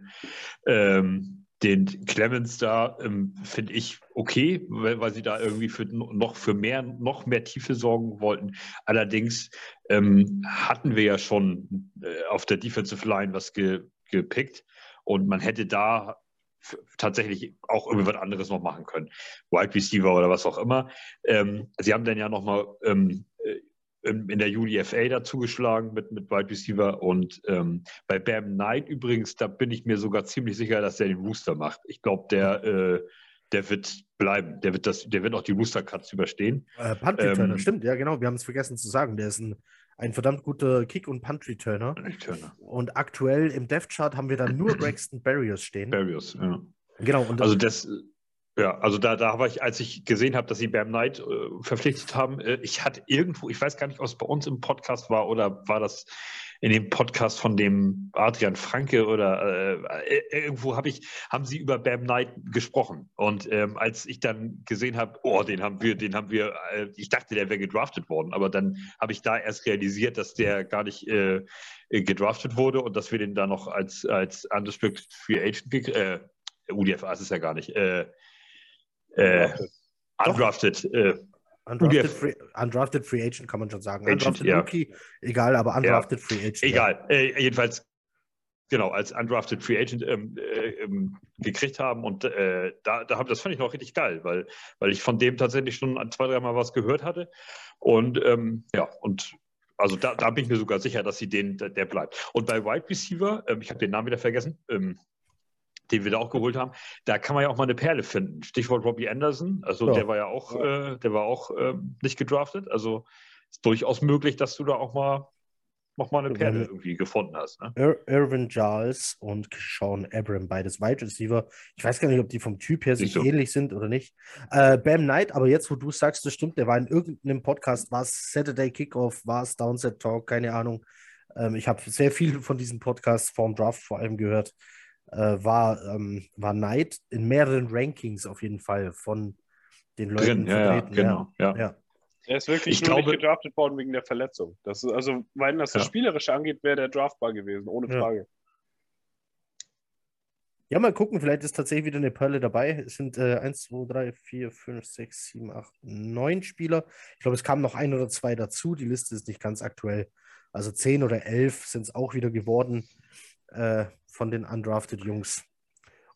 Ähm, den Clemens da ähm, finde ich okay, weil, weil, sie da irgendwie für noch für mehr, noch mehr Tiefe sorgen wollten. Allerdings ähm, hatten wir ja schon äh, auf der Defensive Line was ge, gepickt und man hätte da tatsächlich auch irgendwie was anderes noch machen können. Wide Receiver oder was auch immer. Ähm, sie haben dann ja nochmal ähm, in der UDFA dazugeschlagen mit, mit Wide Receiver und ähm, bei Bam Knight übrigens, da bin ich mir sogar ziemlich sicher, dass der den Booster macht. Ich glaube, der, äh, der wird bleiben. Der wird, das, der wird auch die Booster Cuts überstehen. Äh, Punt Returner, ähm, stimmt, ja genau. Wir haben es vergessen zu sagen. Der ist ein, ein verdammt guter Kick- und Punt Returner. Returner. Und aktuell im Death Chart haben wir dann nur Braxton Barriers stehen. Barriers, ja. Genau. Und also das, ja, also da, da habe ich, als ich gesehen habe, dass sie Bam Knight äh, verpflichtet haben, äh, ich hatte irgendwo, ich weiß gar nicht, ob es bei uns im Podcast war oder war das in dem Podcast von dem Adrian Franke oder äh, äh irgendwo habe ich, haben sie über Bam Knight gesprochen. Und ähm, als ich dann gesehen habe, oh, den haben wir, den haben wir, äh, ich dachte, der wäre gedraftet worden, aber dann habe ich da erst realisiert, dass der gar nicht äh, gedraftet wurde und dass wir den da noch als, als Unrestricted Free Agent, äh, UDFA ist es ja gar nicht, äh, äh, undrafted. Äh, undrafted, free, undrafted, Free, Agent kann man schon sagen. Agent, undrafted ja. Rookie, egal, aber Undrafted ja. Free Agent. Egal, ja. äh, jedenfalls genau, als Undrafted Free Agent ähm, äh, ähm, gekriegt haben. Und äh, da, da hab, das fand ich noch richtig geil, weil, weil ich von dem tatsächlich schon zwei, dreimal was gehört hatte. Und ähm, ja, und also da, da, bin ich mir sogar sicher, dass sie den, der bleibt. Und bei Wide Receiver, ähm, ich habe den Namen wieder vergessen, ähm, den wir da auch geholt haben, da kann man ja auch mal eine Perle finden. Stichwort Robbie Anderson, also ja. der war ja auch, ja. Äh, der war auch äh, nicht gedraftet. Also ist durchaus möglich, dass du da auch mal noch mal eine Perle irgendwie gefunden hast. Ne? Ir Irvin Giles und Sean Abram, beides Wide Receiver. Ich weiß gar nicht, ob die vom Typ her sich so. ähnlich sind oder nicht. Äh, Bam Knight, aber jetzt, wo du sagst, das stimmt, der war in irgendeinem Podcast, war es Saturday Kickoff, war es Downset Talk, keine Ahnung. Ähm, ich habe sehr viel von diesen Podcasts vorm Draft vor allem gehört äh, war, ähm, war Knight in mehreren Rankings auf jeden Fall von den Leuten Drin, ja, ja, genau, ja. ja. Er ist wirklich ich nur glaube, nicht gedraftet worden wegen der Verletzung. Das ist, also, wenn das das Spielerische angeht, wäre der draftbar gewesen, ohne Frage. Ja, mal gucken, vielleicht ist tatsächlich wieder eine Perle dabei. Es sind äh, 1, 2, 3, 4, 5, 6, 7, 8, 9 Spieler. Ich glaube, es kamen noch ein oder zwei dazu. Die Liste ist nicht ganz aktuell. Also 10 oder 11 sind es auch wieder geworden äh, von den undrafted Jungs.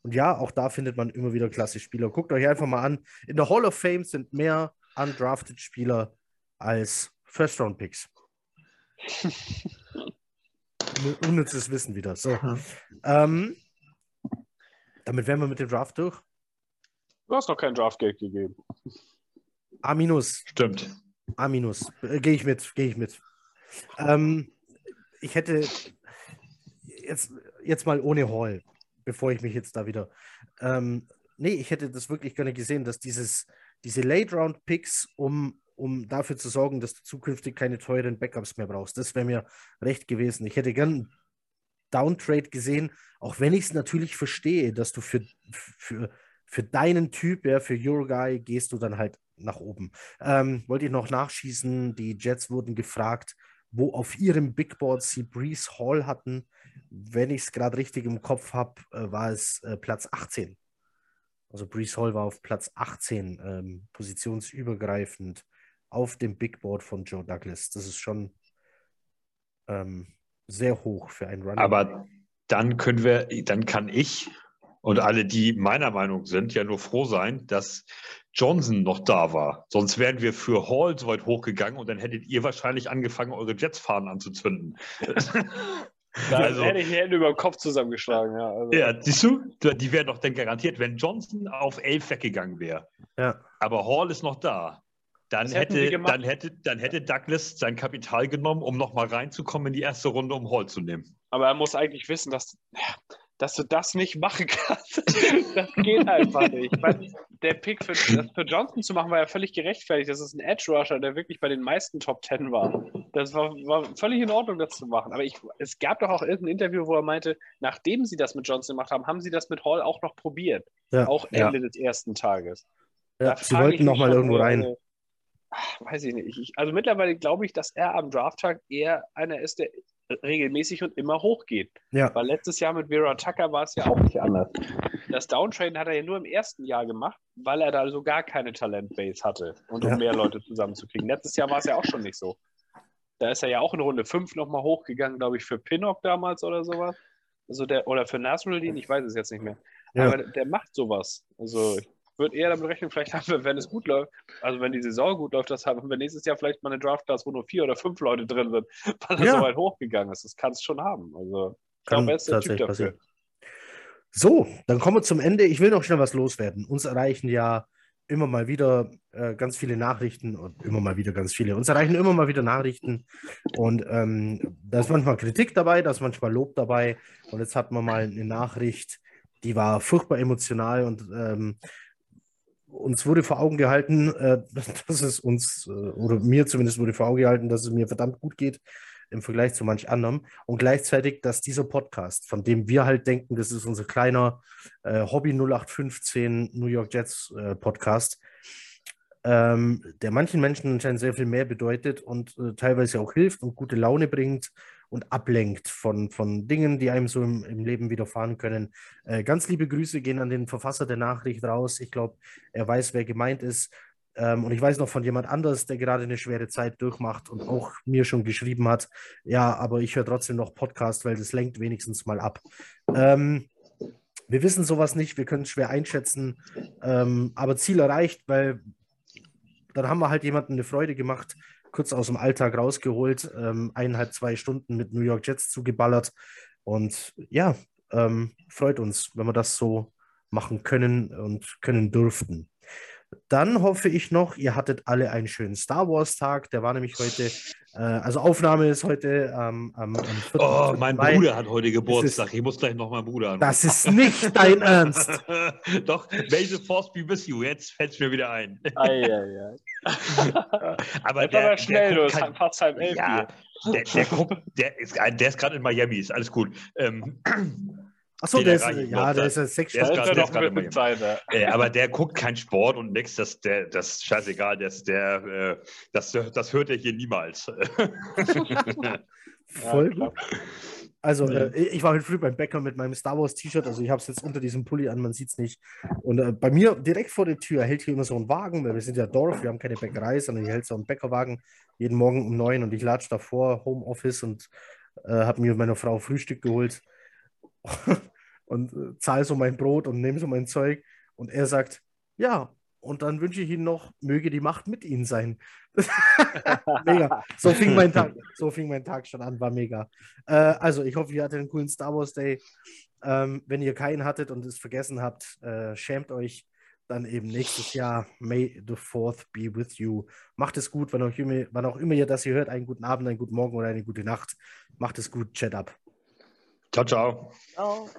Und ja, auch da findet man immer wieder klasse Spieler. Guckt euch einfach mal an. In der Hall of Fame sind mehr undrafted Spieler als First-Round-Picks. Unnützes Wissen wieder. So. Ähm, damit wären wir mit dem Draft durch. Du hast noch kein Draft-Geld gegeben. A minus. Stimmt. A minus. Äh, gehe ich mit, gehe ich mit. Ähm, ich hätte jetzt, jetzt mal ohne Hall, bevor ich mich jetzt da wieder. Ähm, nee, ich hätte das wirklich gerne gesehen, dass dieses, diese Late-Round-Picks, um, um dafür zu sorgen, dass du zukünftig keine teuren Backups mehr brauchst, das wäre mir recht gewesen. Ich hätte gern Downtrade gesehen, auch wenn ich es natürlich verstehe, dass du für, für, für deinen Typ, ja, für Your Guy, gehst du dann halt nach oben. Ähm, wollte ich noch nachschießen, die Jets wurden gefragt, wo auf ihrem Big Board sie Breeze Hall hatten. Wenn ich es gerade richtig im Kopf habe, äh, war es äh, Platz 18. Also Brees Hall war auf Platz 18, ähm, positionsübergreifend auf dem Big Board von Joe Douglas. Das ist schon ähm, sehr hoch für einen Running. Aber dann können wir, dann kann ich und alle, die meiner Meinung sind, ja nur froh sein, dass Johnson noch da war. Sonst wären wir für Hall so weit hochgegangen und dann hättet ihr wahrscheinlich angefangen, eure Jets-Fahnen anzuzünden. Da also, hätte ich die Hände über den Kopf zusammengeschlagen. Ja, also. ja siehst du, die wären doch dann garantiert, wenn Johnson auf 11 weggegangen wäre. Ja. Aber Hall ist noch da. Dann hätte, dann, hätte, dann hätte Douglas sein Kapital genommen, um nochmal reinzukommen in die erste Runde, um Hall zu nehmen. Aber er muss eigentlich wissen, dass, dass du das nicht machen kannst. das geht einfach nicht. Ich meine, der Pick für, für Johnson zu machen war ja völlig gerechtfertigt. Das ist ein Edge Rusher, der wirklich bei den meisten Top Ten war. Das war, war völlig in Ordnung, das zu machen. Aber ich, es gab doch auch irgendein Interview, wo er meinte, nachdem sie das mit Johnson gemacht haben, haben sie das mit Hall auch noch probiert. Ja, auch Ende ja. des ersten Tages. Ja, sie wollten nochmal irgendwo rein. Ach, weiß ich nicht. Ich, also mittlerweile glaube ich, dass er am Drafttag eher einer ist, der regelmäßig und immer hochgeht. Ja. Weil letztes Jahr mit Vera Tucker war es ja auch nicht anders. Das Downtraden hat er ja nur im ersten Jahr gemacht, weil er da so gar keine Talentbase hatte und um ja. mehr Leute zusammenzukriegen. Letztes Jahr war es ja auch schon nicht so. Da ist er ja auch in Runde 5 nochmal hochgegangen, glaube ich, für Pinnock damals oder sowas. Also der, oder für Nasruddin, ich weiß es jetzt nicht mehr. Ja. Aber der macht sowas. Also ich würde eher damit rechnen, vielleicht haben wir, wenn es gut läuft, also wenn die Saison gut läuft, das haben wir nächstes Jahr vielleicht mal eine Draft-Class, wo nur vier oder fünf Leute drin sind, weil er ja. so weit hochgegangen ist. Das kann es schon haben. Also ich glaube, er ist der Typ dafür. Passieren. So, dann kommen wir zum Ende. Ich will noch schnell was loswerden. Uns erreichen ja immer mal wieder äh, ganz viele Nachrichten und immer mal wieder ganz viele. Uns erreichen immer mal wieder Nachrichten und ähm, da ist manchmal Kritik dabei, da ist manchmal Lob dabei. Und jetzt hatten wir mal eine Nachricht, die war furchtbar emotional und ähm, uns wurde vor Augen gehalten, äh, dass es uns, äh, oder mir zumindest wurde vor Augen gehalten, dass es mir verdammt gut geht im Vergleich zu manch anderem. Und gleichzeitig, dass dieser Podcast, von dem wir halt denken, das ist unser kleiner äh, Hobby 0815 New York Jets äh, Podcast, ähm, der manchen Menschen anscheinend sehr viel mehr bedeutet und äh, teilweise auch hilft und gute Laune bringt und ablenkt von, von Dingen, die einem so im, im Leben widerfahren können. Äh, ganz liebe Grüße gehen an den Verfasser der Nachricht raus. Ich glaube, er weiß, wer gemeint ist. Ähm, und ich weiß noch von jemand anders, der gerade eine schwere Zeit durchmacht und auch mir schon geschrieben hat, ja, aber ich höre trotzdem noch Podcast, weil das lenkt wenigstens mal ab. Ähm, wir wissen sowas nicht, wir können es schwer einschätzen, ähm, aber Ziel erreicht, weil dann haben wir halt jemandem eine Freude gemacht, kurz aus dem Alltag rausgeholt, ähm, eineinhalb, zwei Stunden mit New York Jets zugeballert. Und ja, ähm, freut uns, wenn wir das so machen können und können dürften. Dann hoffe ich noch, ihr hattet alle einen schönen Star Wars-Tag. Der war nämlich heute, äh, also Aufnahme ist heute ähm, am, am 4. Oh, mein Mai. Bruder hat heute Geburtstag. Ist, ich muss gleich noch meinen Bruder anrufen. Das ist nicht dein Ernst. Doch, may the force be with you. Jetzt fällt es mir wieder ein. Ei, ei, ei. aber der, aber schnell, der kein, fast halb elf ja, der, der, guckt, der ist, der ist gerade in Miami, ist alles gut. Ähm, Achso, der, der ist, ja, der ist ja sechs Stunden. Der ist gerade noch Zeit, ja. äh, Aber der guckt keinen Sport und nichts, das, der, das ist scheißegal, das, der, äh, das, das hört er hier niemals. Voll gut. Also, äh, ich war heute früh beim Bäcker mit meinem Star Wars T-Shirt, also ich habe es jetzt unter diesem Pulli an, man sieht es nicht. Und äh, bei mir direkt vor der Tür hält hier immer so ein Wagen, weil wir sind ja Dorf, wir haben keine Bäckerei, sondern hier hält so ein Bäckerwagen jeden Morgen um neun und ich latsche davor, Homeoffice und äh, habe mir mit meiner Frau Frühstück geholt. und äh, zahle so mein Brot und nehme so mein Zeug. Und er sagt, ja, und dann wünsche ich Ihnen noch, möge die Macht mit Ihnen sein. mega. So fing mein Tag, so fing mein Tag schon an, war mega. Äh, also, ich hoffe, ihr hattet einen coolen Star Wars Day. Ähm, wenn ihr keinen hattet und es vergessen habt, äh, schämt euch dann eben nächstes Jahr. May the Fourth be with you. Macht es gut, wann auch immer, wann auch immer ihr das hier hört. Einen guten Abend, einen guten Morgen oder eine gute Nacht. Macht es gut. Chat ab. Ciao, ciao. Ciao.